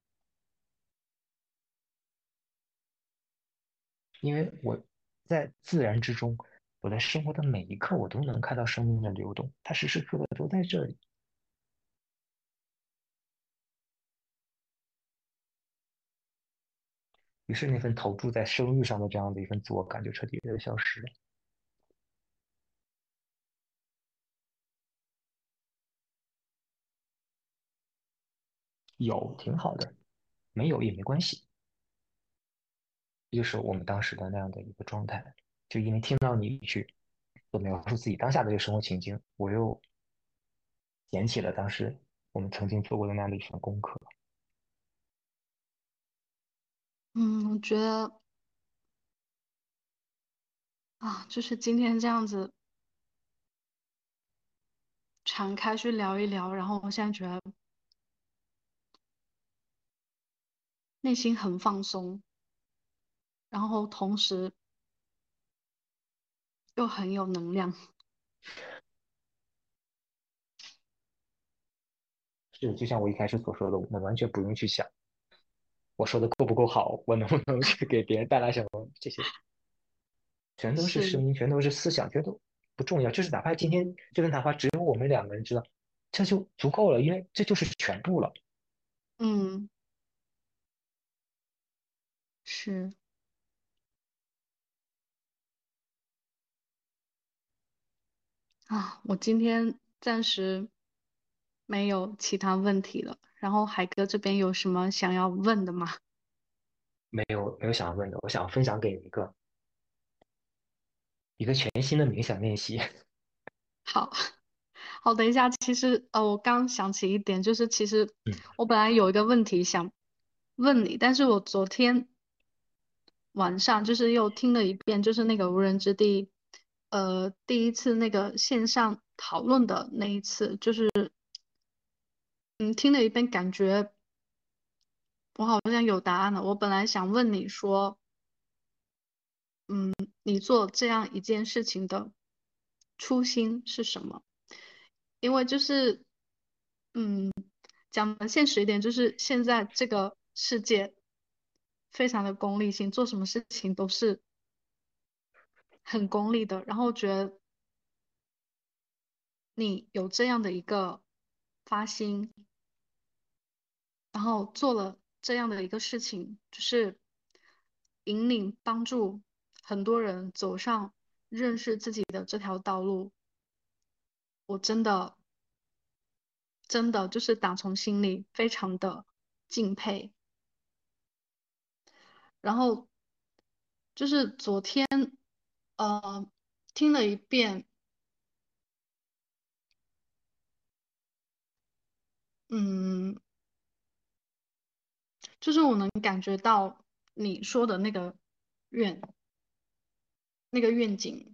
因为我在自然之中，我在生活的每一刻，我都能看到生命的流动，它时时刻刻都在这里。于是那份投注在生育上的这样的一份自我感就彻底的消失了。有挺好的，没有也没关系。这就是我们当时的那样的一个状态。就因为听到你去所描述自己当下的这个生活情境，我又捡起了当时我们曾经做过的那样的一份功课。嗯，我觉得啊，就是今天这样子敞开去聊一聊，然后我现在觉得内心很放松，然后同时又很有能量。是，就像我一开始所说的，我们完全不用去想。我说的够不够好？我能不能去给别人带来什么？这些全都是声音，全都是思想，全都不重要。就是哪怕今天这段谈话只有我们两个人知道，这就足够了，因为这就是全部了。嗯，是啊，我今天暂时没有其他问题了。然后海哥这边有什么想要问的吗？没有，没有想要问的。我想分享给你一个一个全新的冥想练习。好，好，等一下。其实呃，我刚想起一点，就是其实我本来有一个问题想问你，但是我昨天晚上就是又听了一遍，就是那个无人之地，呃，第一次那个线上讨论的那一次，就是。嗯，听了一遍，感觉我好像有答案了。我本来想问你说，嗯，你做这样一件事情的初心是什么？因为就是，嗯，讲的现实一点，就是现在这个世界非常的功利性，做什么事情都是很功利的。然后觉得你有这样的一个发心，然后做了这样的一个事情，就是引领帮助很多人走上认识自己的这条道路。我真的，真的就是打从心里非常的敬佩。然后就是昨天，呃，听了一遍，嗯，就是我能感觉到你说的那个愿，那个愿景。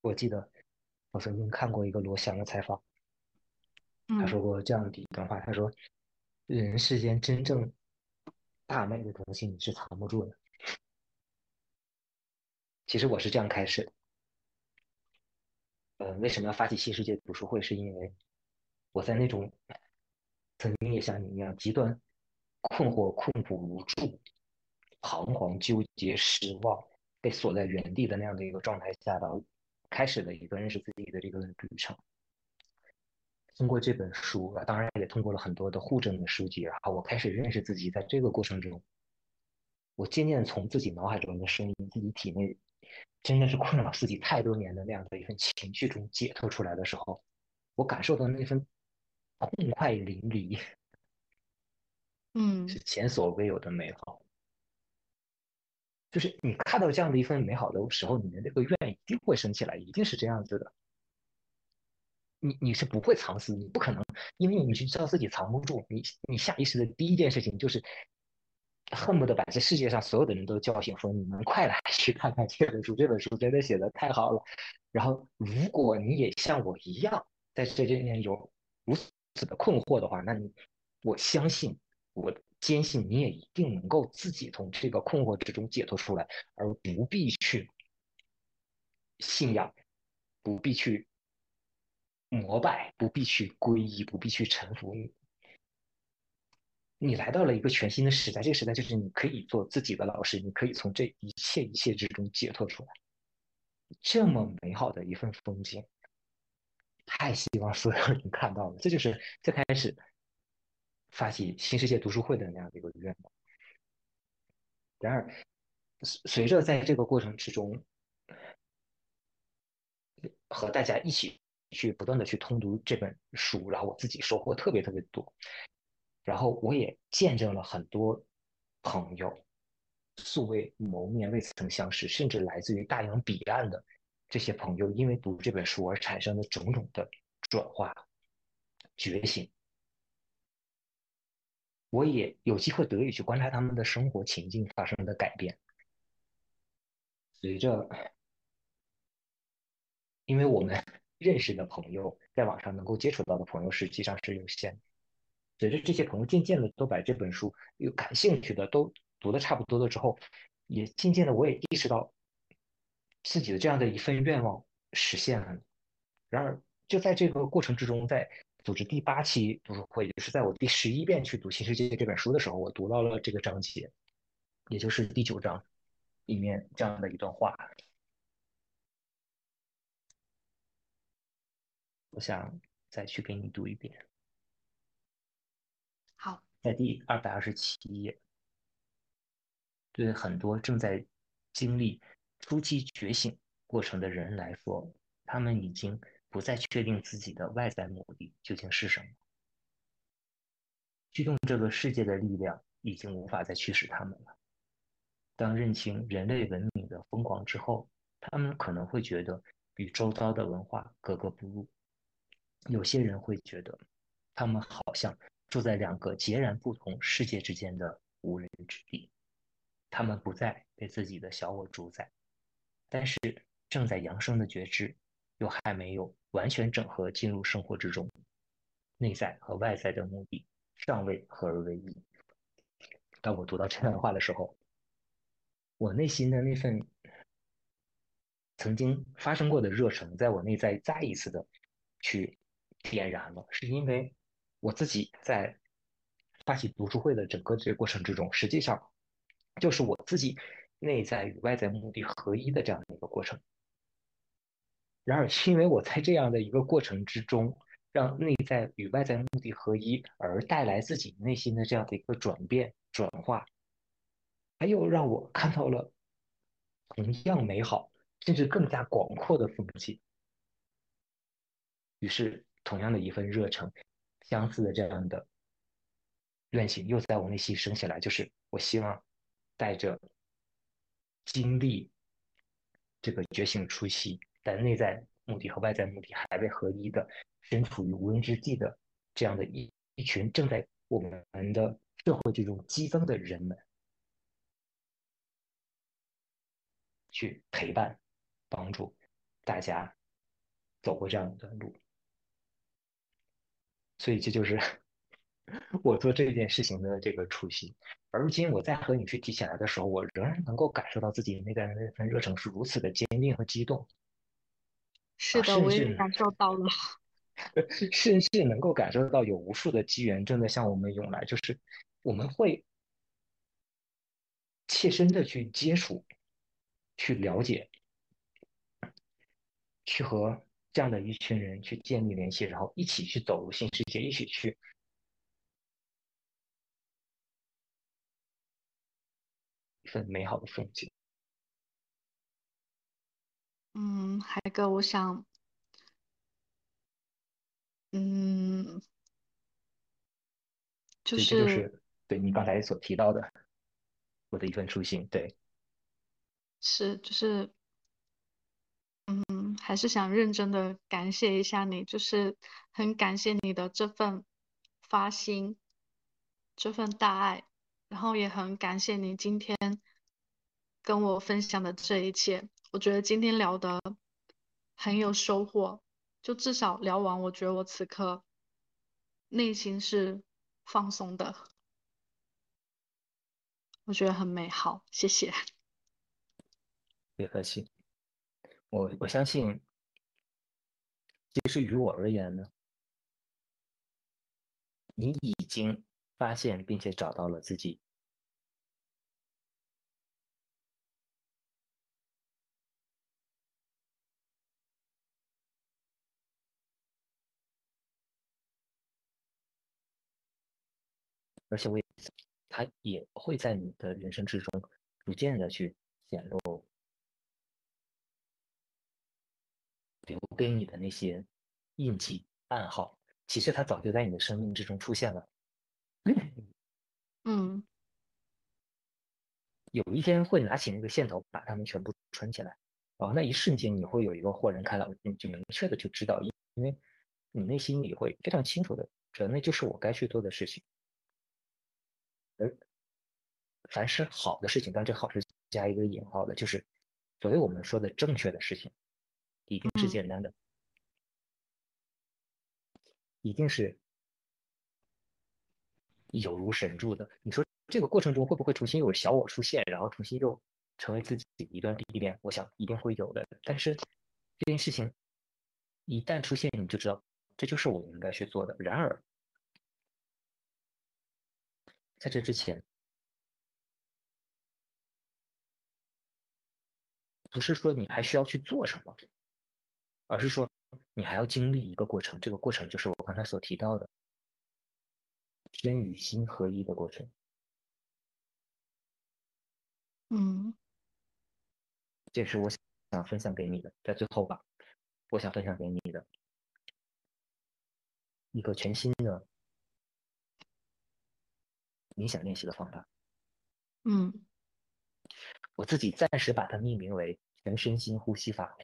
我记得我曾经看过一个罗翔的采访，他说过这样的一段话：他说，人世间真正大美的东西你是藏不住的。其实我是这样开始的，呃，为什么要发起新世界读书会？是因为我在那种曾经也像你一样极端困惑、困苦无助、彷徨纠结、失望、被锁在原地的那样的一个状态下的。开始了一个认识自己的这个旅程。通过这本书啊，当然也通过了很多的互证的书籍，然后我开始认识自己。在这个过程中，我渐渐从自己脑海中的声音、自己体内真的是困扰自己太多年的那样的一份情绪中解脱出来的时候，我感受到那份痛快淋漓，嗯，是前所未有的美好。就是你看到这样的一份美好的时候，你的那个愿一定会升起来，一定是这样子的。你你是不会藏私，你不可能，因为你知道自己藏不住。你你下意识的第一件事情就是恨不得把这世界上所有的人都叫醒，说你们 快来去看看这本书，这本书真的写的太好了。然后，如果你也像我一样在这里面有如此的困惑的话，那你我相信我。坚信你也一定能够自己从这个困惑之中解脱出来，而不必去信仰，不必去膜拜，不必去皈依，不必去臣服。你来到了一个全新的时代，这个时代就是你可以做自己的老师，你可以从这一切一切之中解脱出来。这么美好的一份风景，太希望所有人看到了。这就是最开始。发起新世界读书会的那样的一个愿望。然而，随着在这个过程之中，和大家一起去不断的去通读这本书，然后我自己收获特别特别多。然后我也见证了很多朋友素未谋面、未曾相识，甚至来自于大洋彼岸的这些朋友，因为读这本书而产生的种种的转化、觉醒。我也有机会得以去观察他们的生活情境发生的改变。随着，因为我们 认识的朋友，在网上能够接触到的朋友实际上是有限的。随着这些朋友渐渐的都把这本书有感兴趣的都读的差不多了之后，也渐渐的我也意识到自己的这样的一份愿望实现了。然而，就在这个过程之中，在。组织第八期读书会，也就是在我第十一遍去读《新世界》这本书的时候，我读到了这个章节，也就是第九章里面这样的一段话。我想再去给你读一遍。在第二百二十七页，对很多正在经历初期觉醒过程的人来说，他们已经。不再确定自己的外在目的究竟是什么，驱动这个世界的力量已经无法再驱使他们了。当认清人类文明的疯狂之后，他们可能会觉得与周遭的文化格格不入。有些人会觉得，他们好像住在两个截然不同世界之间的无人之地。他们不再被自己的小我主宰，但是正在扬升的觉知。又还没有完全整合进入生活之中，内在和外在的目的尚未合而为一。当我读到这段话的时候，我内心的那份曾经发生过的热忱，在我内在再一次的去点燃了，是因为我自己在发起读书会的整个这个过程之中，实际上就是我自己内在与外在目的合一的这样的一个过程。然而，是因为我在这样的一个过程之中，让内在与外在目的合一，而带来自己内心的这样的一个转变、转化，还有让我看到了同样美好，甚至更加广阔的风景。于是，同样的一份热忱，相似的这样的愿景，又在我内心升起来，就是我希望带着经历这个觉醒初期。但内在目的和外在目的还未合一的，身处于无人之地的这样的一一群正在我们的社会之中激增的人们，去陪伴、帮助大家走过这样的路。所以这就是 我做这件事情的这个初心。而如今我再和你去提起来的时候，我仍然能够感受到自己内在的那份热忱是如此的坚定和激动。是的，我也感受到了，甚至能够感受到有无数的机缘正在向我们涌来，就是我们会切身的去接触、去了解、去和这样的一群人去建立联系，然后一起去走入新世界，一起去一份美好的风景。嗯，海哥，我想，嗯，就是就是对你刚才所提到的，我的一份初心，对，是就是，嗯，还是想认真的感谢一下你，就是很感谢你的这份发心，这份大爱，然后也很感谢你今天跟我分享的这一切。我觉得今天聊的很有收获，就至少聊完，我觉得我此刻内心是放松的，我觉得很美好，谢谢。别客气，我我相信，其实于我而言呢，你已经发现并且找到了自己。而且我也，它也会在你的人生之中逐渐的去显露，留给你的那些印记暗号，其实它早就在你的生命之中出现了。嗯，有一天会拿起那个线头，把它们全部穿起来，然后那一瞬间你会有一个豁然开朗，你就明确的就知道，因因为你内心里会非常清楚的知道，那就是我该去做的事情。而凡是好的事情，但这好是加一个引号的，就是所谓我们说的正确的事情，一定是简单的，一定是有如神助的。你说这个过程中会不会重新有小我出现，然后重新又成为自己一段历练？我想一定会有的。但是这件事情一旦出现，你就知道这就是我应该去做的。然而。在这之前，不是说你还需要去做什么，而是说你还要经历一个过程。这个过程就是我刚才所提到的身与心合一的过程。嗯，这是我想分享给你的。在最后吧，我想分享给你的一个全新的。冥想练习的方法，嗯，我自己暂时把它命名为全身心呼吸法。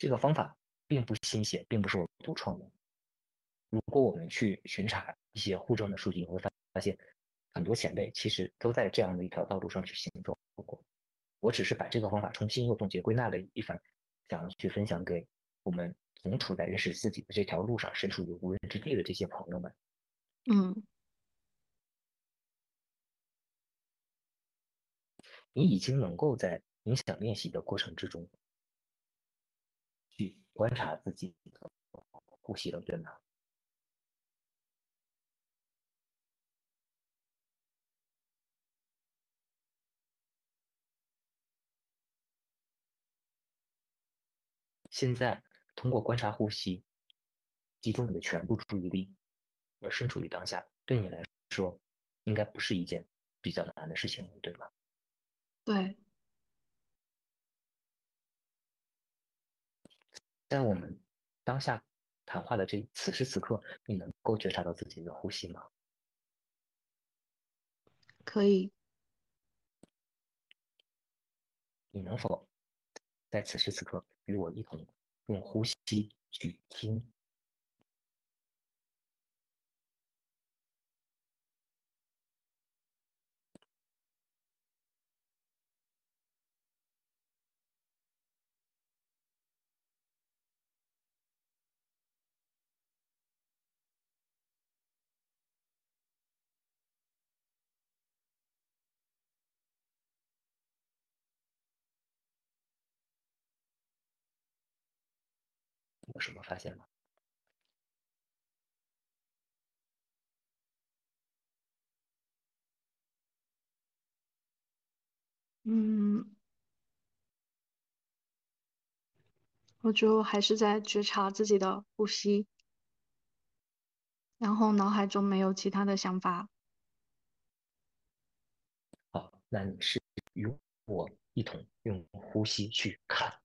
这个方法并不新鲜，并不是我独创的。如果我们去巡查一些互证的数据，你会发发现很多前辈其实都在这样的一条道路上去行走过。我只是把这个方法重新又总结归纳了一番，想要去分享给我们同处在认识自己的这条路上、身处于无人之地的这些朋友们。嗯，你已经能够在冥想练习的过程之中去观察自己的呼吸了，对吗？现在通过观察呼吸，集中你的全部注意力，而身处于当下，对你来说，应该不是一件比较难的事情，对吗？对，在我们当下谈话的这此时此刻，你能够觉察到自己的呼吸吗？可以。你能否在此时此刻与我一同用呼吸去听？有什么发现吗？嗯，我就还是在觉察自己的呼吸，然后脑海中没有其他的想法。好，那你是与我一同用呼吸去看。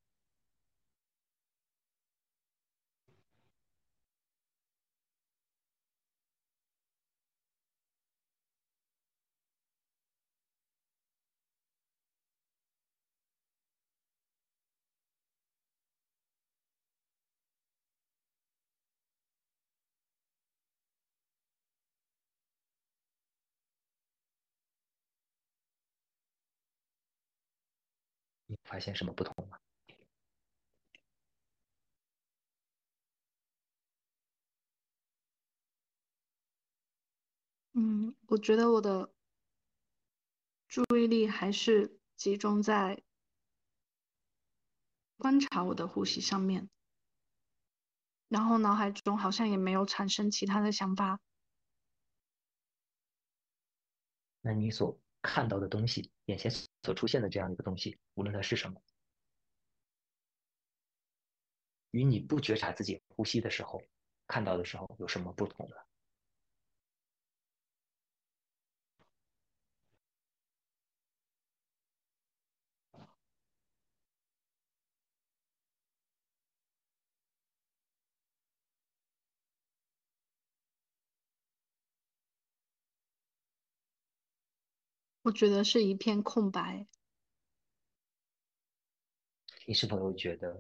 发现什么不同吗？嗯，我觉得我的注意力还是集中在观察我的呼吸上面，然后脑海中好像也没有产生其他的想法。那你所看到的东西，眼前所出现的这样一个东西，无论它是什么，与你不觉察自己呼吸的时候看到的时候有什么不同呢？我觉得是一片空白。你是否有觉得，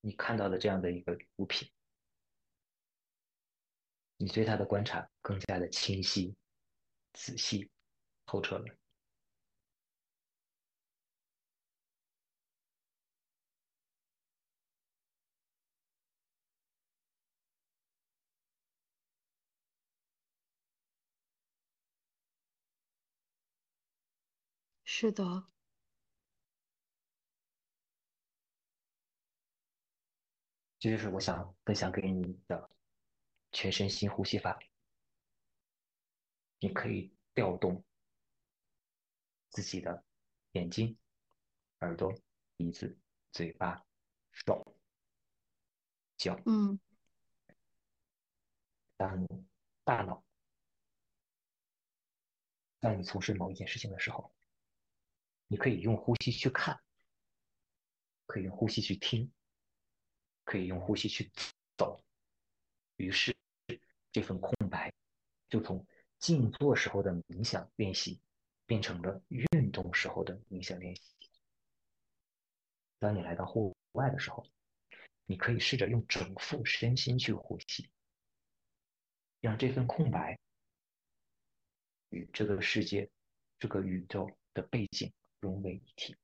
你看到的这样的一个物品，你对它的观察更加的清晰、仔细、透彻了？是的。这就是我想分享给你的全身心呼吸法。你可以调动自己的眼睛、耳朵、鼻子、嘴巴、手、脚。嗯。当大脑当你从事某一件事情的时候，你可以用呼吸去看，可以用呼吸去听。可以用呼吸去走，于是这份空白就从静坐时候的冥想练习变成了运动时候的冥想练习。当你来到户外的时候，你可以试着用整副身心去呼吸，让这份空白与这个世界、这个宇宙的背景融为一体。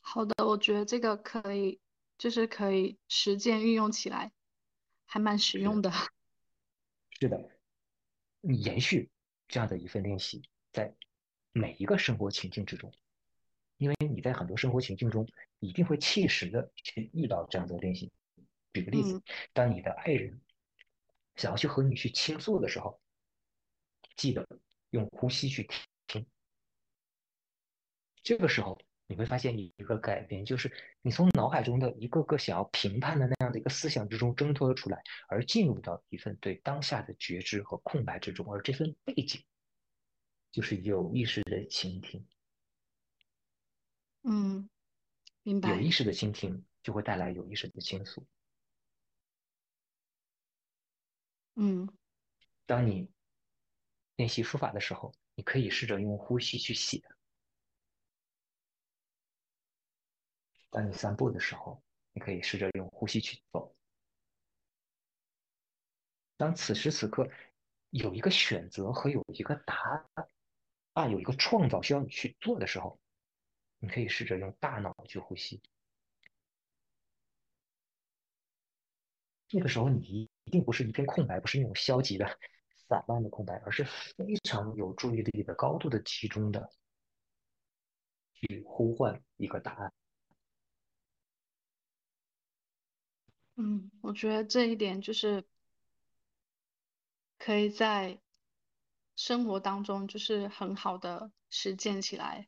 好的，我觉得这个可以，就是可以实践运用起来，还蛮实用的。是的，你延续这样的一份练习，在每一个生活情境之中，因为你在很多生活情境中一定会切实的去遇到这样的练习。举个例子，当你的爱人想要去和你去倾诉的时候，记得用呼吸去听。这个时候你会发现一个改变，就是你从脑海中的一个个想要评判的那样的一个思想之中挣脱了出来，而进入到一份对当下的觉知和空白之中，而这份背景就是有意识的倾听。嗯，明白。有意识的倾听就会带来有意识的倾诉。嗯，当你练习书法的时候，你可以试着用呼吸去写；当你散步的时候，你可以试着用呼吸去走。当此时此刻有一个选择和有一个答案，啊，有一个创造需要你去做的时候，你可以试着用大脑去呼吸。那个时候，你一定不是一片空白，不是那种消极的、散漫的空白，而是非常有注意力的、高度的集中的去呼唤一个答案。嗯，我觉得这一点就是可以在生活当中就是很好的实践起来。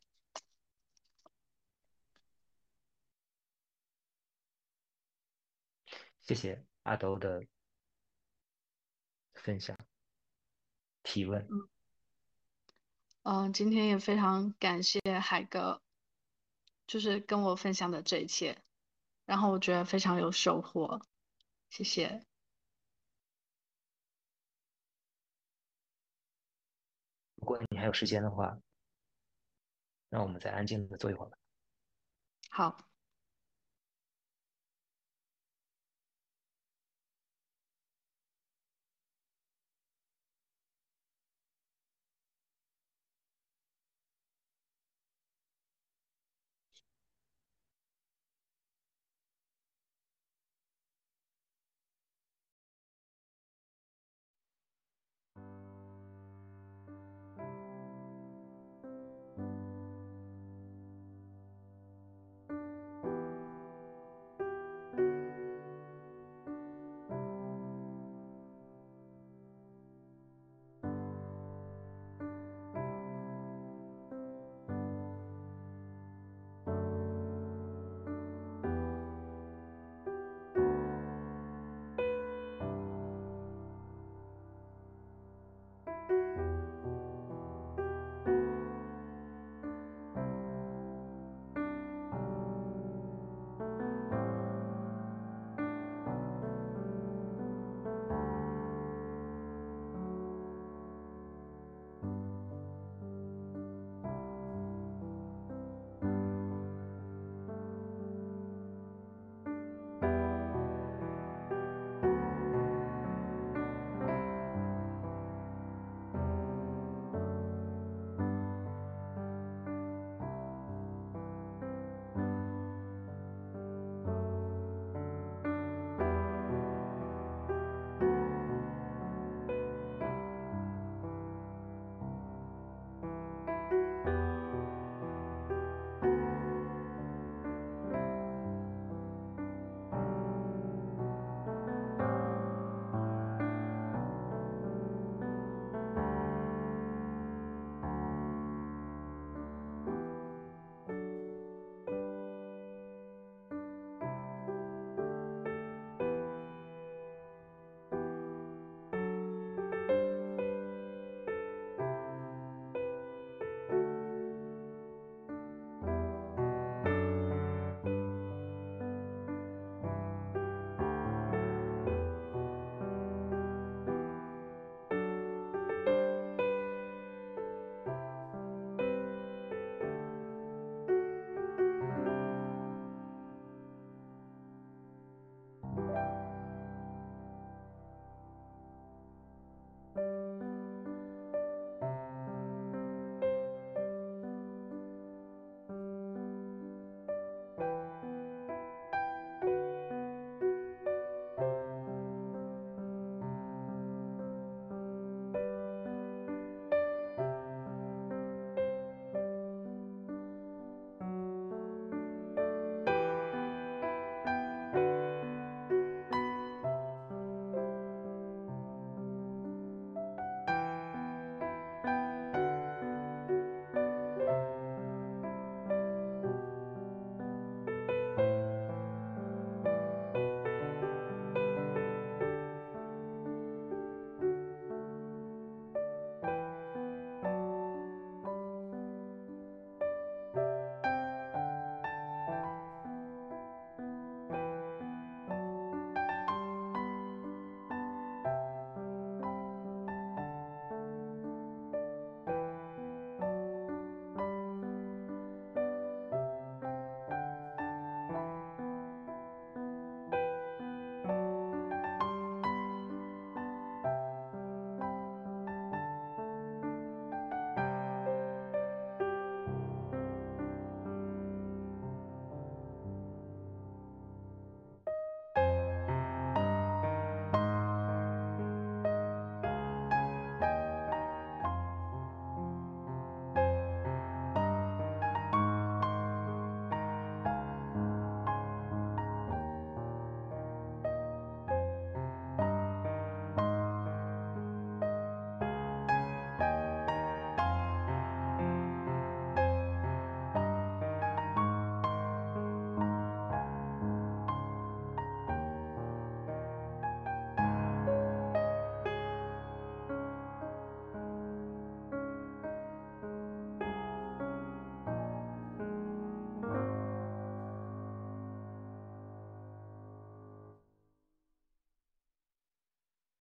谢谢。阿斗的分享、提问。嗯，嗯，今天也非常感谢海哥，就是跟我分享的这一切，然后我觉得非常有收获，谢谢。如果你还有时间的话，让我们再安静的坐一会儿吧。好。